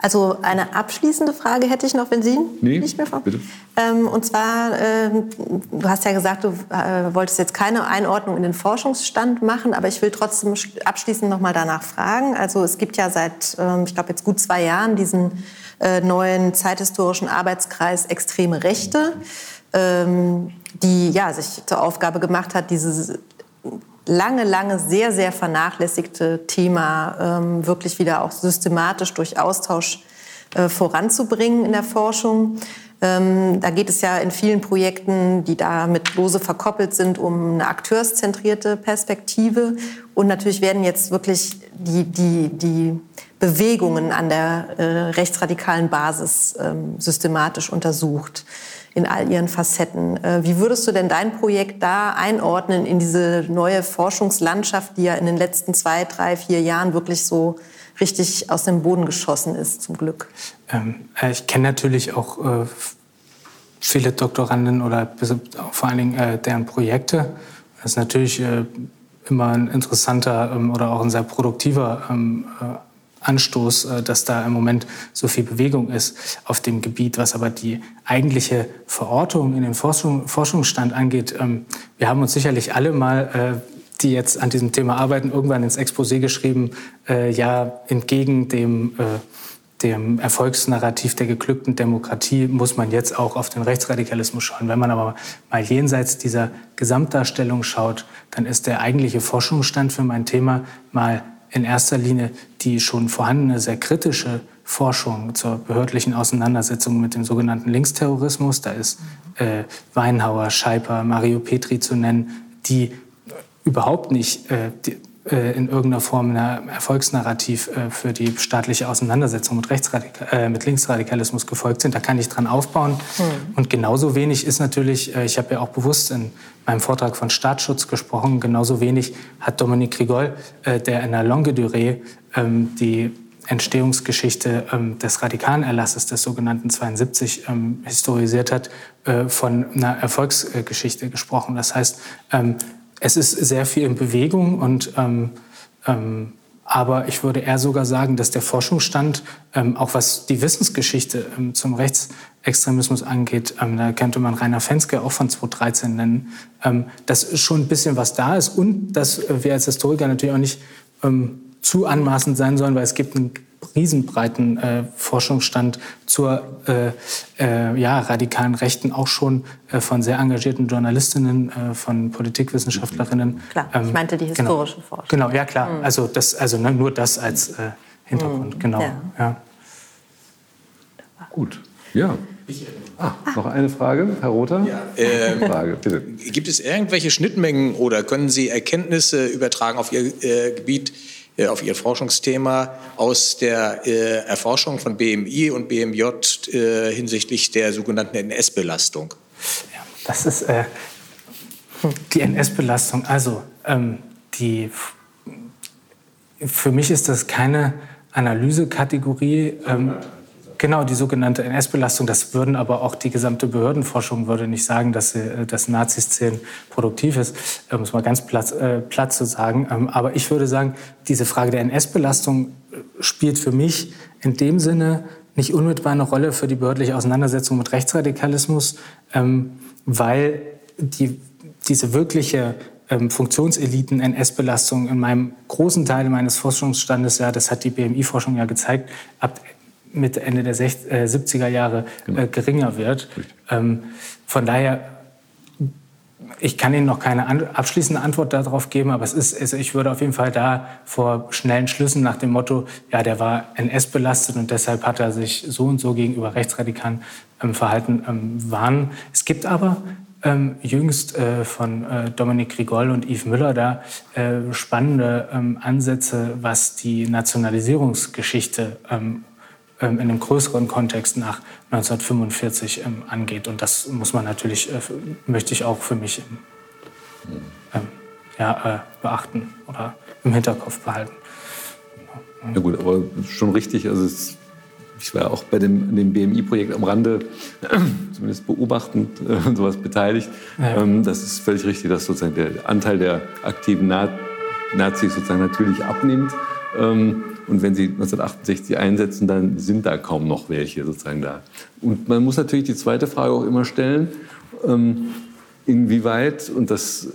Also eine abschließende Frage hätte ich noch, wenn Sie nee, nicht mehr fragen. Bitte. Ähm, und zwar, ähm, du hast ja gesagt, du äh, wolltest jetzt keine Einordnung in den Forschungsstand machen, aber ich will trotzdem abschließend noch mal danach fragen. Also es gibt ja seit, ähm, ich glaube jetzt gut zwei Jahren diesen äh, neuen zeithistorischen Arbeitskreis Extreme Rechte, ähm, die ja sich zur Aufgabe gemacht hat, diese lange, lange sehr, sehr vernachlässigte Thema ähm, wirklich wieder auch systematisch durch Austausch äh, voranzubringen in der Forschung. Ähm, da geht es ja in vielen Projekten, die da mit lose verkoppelt sind, um eine akteurszentrierte Perspektive. Und natürlich werden jetzt wirklich die, die, die Bewegungen an der äh, rechtsradikalen Basis ähm, systematisch untersucht in all ihren Facetten. Äh, wie würdest du denn dein Projekt da einordnen in diese neue Forschungslandschaft, die ja in den letzten zwei, drei, vier Jahren wirklich so richtig aus dem Boden geschossen ist, zum Glück? Ähm, äh, ich kenne natürlich auch äh, viele Doktoranden oder vor allen Dingen äh, deren Projekte. Das ist natürlich äh, immer ein interessanter ähm, oder auch ein sehr produktiver ähm, äh, Anstoß, äh, dass da im Moment so viel Bewegung ist auf dem Gebiet, was aber die eigentliche Verortung in den Forschung, Forschungsstand angeht. Ähm, wir haben uns sicherlich alle mal äh, die jetzt an diesem Thema arbeiten, irgendwann ins Exposé geschrieben, äh, ja, entgegen dem, dem Erfolgsnarrativ der geglückten Demokratie muss man jetzt auch auf den Rechtsradikalismus schauen. Wenn man aber mal jenseits dieser Gesamtdarstellung schaut, dann ist der eigentliche Forschungsstand für mein Thema mal in erster Linie die schon vorhandene sehr kritische Forschung zur behördlichen Auseinandersetzung mit dem sogenannten Linksterrorismus. Da ist äh, Weinhauer, Scheiper, Mario Petri zu nennen, die überhaupt nicht äh, die, äh, in irgendeiner Form ein Erfolgsnarrativ äh, für die staatliche Auseinandersetzung mit, Rechtsradikal äh, mit Linksradikalismus gefolgt sind. Da kann ich dran aufbauen. Hm. Und genauso wenig ist natürlich, äh, ich habe ja auch bewusst in meinem Vortrag von Staatsschutz gesprochen, genauso wenig hat Dominique Rigol, äh, der in der Longue Durée ähm, die Entstehungsgeschichte ähm, des Radikalenerlasses des sogenannten 72 ähm, historisiert hat, äh, von einer Erfolgsgeschichte gesprochen. Das heißt, ähm, es ist sehr viel in Bewegung und ähm, ähm, aber ich würde eher sogar sagen, dass der Forschungsstand, ähm, auch was die Wissensgeschichte ähm, zum Rechtsextremismus angeht, ähm, da könnte man Rainer Fenske auch von 2013 nennen, ähm, dass schon ein bisschen was da ist und dass wir als Historiker natürlich auch nicht ähm, zu anmaßend sein sollen, weil es gibt einen riesenbreiten äh, Forschungsstand zur äh, äh, ja, radikalen Rechten, auch schon äh, von sehr engagierten Journalistinnen, äh, von Politikwissenschaftlerinnen. Klar, ich ähm, meinte die genau. historische genau, Forschung. Genau, ja klar. Mhm. Also, das, also ne, nur das als äh, Hintergrund, mhm. genau. Ja. ja. Gut, ja. Ah, noch eine Frage, Herr Rother? Ja, äh, Frage, bitte. Gibt es irgendwelche Schnittmengen oder können Sie Erkenntnisse übertragen auf Ihr äh, Gebiet, auf Ihr Forschungsthema aus der äh, Erforschung von BMI und BMJ äh, hinsichtlich der sogenannten NS-Belastung? Ja, das ist äh, die NS-Belastung. Also ähm, die, für mich ist das keine Analysekategorie. Ähm, Genau, die sogenannte NS-Belastung. Das würden aber auch die gesamte Behördenforschung würde nicht sagen, dass, sie, äh, dass Nazi-Szenen produktiv ist, um es mal ganz platt, äh, platt zu sagen. Ähm, aber ich würde sagen, diese Frage der NS-Belastung äh, spielt für mich in dem Sinne nicht unmittelbar eine Rolle für die behördliche Auseinandersetzung mit Rechtsradikalismus, ähm, weil die, diese wirkliche ähm, Funktionseliten NS-Belastung in meinem großen Teil meines Forschungsstandes, ja, das hat die BMI-Forschung ja gezeigt, ab Mitte, Ende der 60, äh, 70er Jahre genau. äh, geringer wird. Ähm, von daher, ich kann Ihnen noch keine an, abschließende Antwort darauf geben, aber es ist, also ich würde auf jeden Fall da vor schnellen Schlüssen nach dem Motto, ja, der war NS-belastet und deshalb hat er sich so und so gegenüber rechtsradikalen ähm, Verhalten ähm, warnen. Es gibt aber ähm, jüngst äh, von äh, Dominik Rigol und Yves Müller da äh, spannende ähm, Ansätze, was die Nationalisierungsgeschichte ähm, in einem größeren Kontext nach 1945 ähm, angeht. Und das muss man natürlich, äh, möchte ich auch für mich ähm, ja, äh, beachten oder im Hinterkopf behalten. Ja gut, aber schon richtig. Also es, ich war auch bei dem, dem BMI-Projekt am Rande, zumindest beobachtend äh, und sowas beteiligt. Ja. Ähm, das ist völlig richtig, dass sozusagen der Anteil der aktiven Na Nazis sozusagen natürlich abnimmt. Ähm, und wenn sie 1968 einsetzen, dann sind da kaum noch welche sozusagen da. Und man muss natürlich die zweite Frage auch immer stellen, ähm, inwieweit, und das,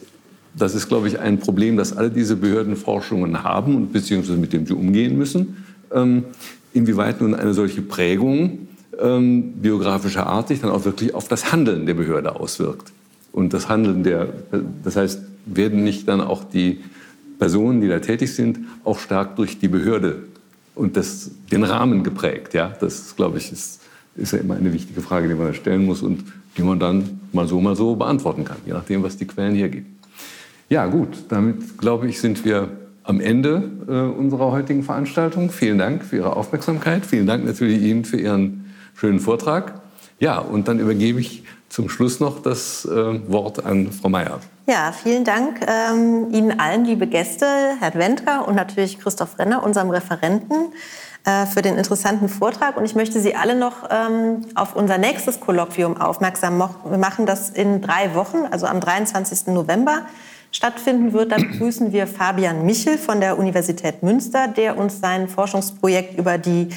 das ist, glaube ich, ein Problem, das alle diese Behördenforschungen haben und beziehungsweise mit dem sie umgehen müssen, ähm, inwieweit nun eine solche Prägung ähm, biografischer Art sich dann auch wirklich auf das Handeln der Behörde auswirkt. Und das Handeln der, das heißt, werden nicht dann auch die Personen, die da tätig sind, auch stark durch die Behörde und das, den Rahmen geprägt. Ja? Das, glaube ich, ist, ist ja immer eine wichtige Frage, die man stellen muss und die man dann mal so, mal so beantworten kann, je nachdem, was die Quellen hergeben. Ja, gut, damit, glaube ich, sind wir am Ende äh, unserer heutigen Veranstaltung. Vielen Dank für Ihre Aufmerksamkeit. Vielen Dank natürlich Ihnen für Ihren schönen Vortrag. Ja, und dann übergebe ich zum Schluss noch das äh, Wort an Frau Mayer. Ja, vielen Dank ähm, Ihnen allen, liebe Gäste, Herr Wendker und natürlich Christoph Renner, unserem Referenten, äh, für den interessanten Vortrag. Und ich möchte Sie alle noch ähm, auf unser nächstes Kolloquium aufmerksam machen, das in drei Wochen, also am 23. November, stattfinden wird. Da begrüßen wir Fabian Michel von der Universität Münster, der uns sein Forschungsprojekt über die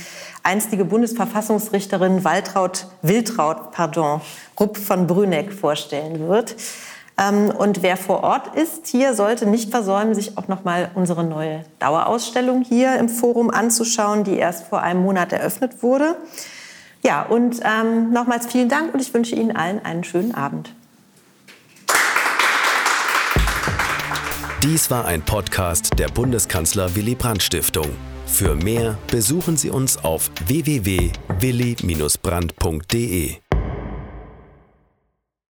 einstige Bundesverfassungsrichterin Waltraud, Wiltraud pardon, Rupp von Brüneck vorstellen wird. Ähm, und wer vor Ort ist hier, sollte nicht versäumen, sich auch noch mal unsere neue Dauerausstellung hier im Forum anzuschauen, die erst vor einem Monat eröffnet wurde. Ja, und ähm, nochmals vielen Dank und ich wünsche Ihnen allen einen schönen Abend. Dies war ein Podcast der Bundeskanzler Willy Brandt Stiftung. Für mehr besuchen Sie uns auf www.willy-brandt.de.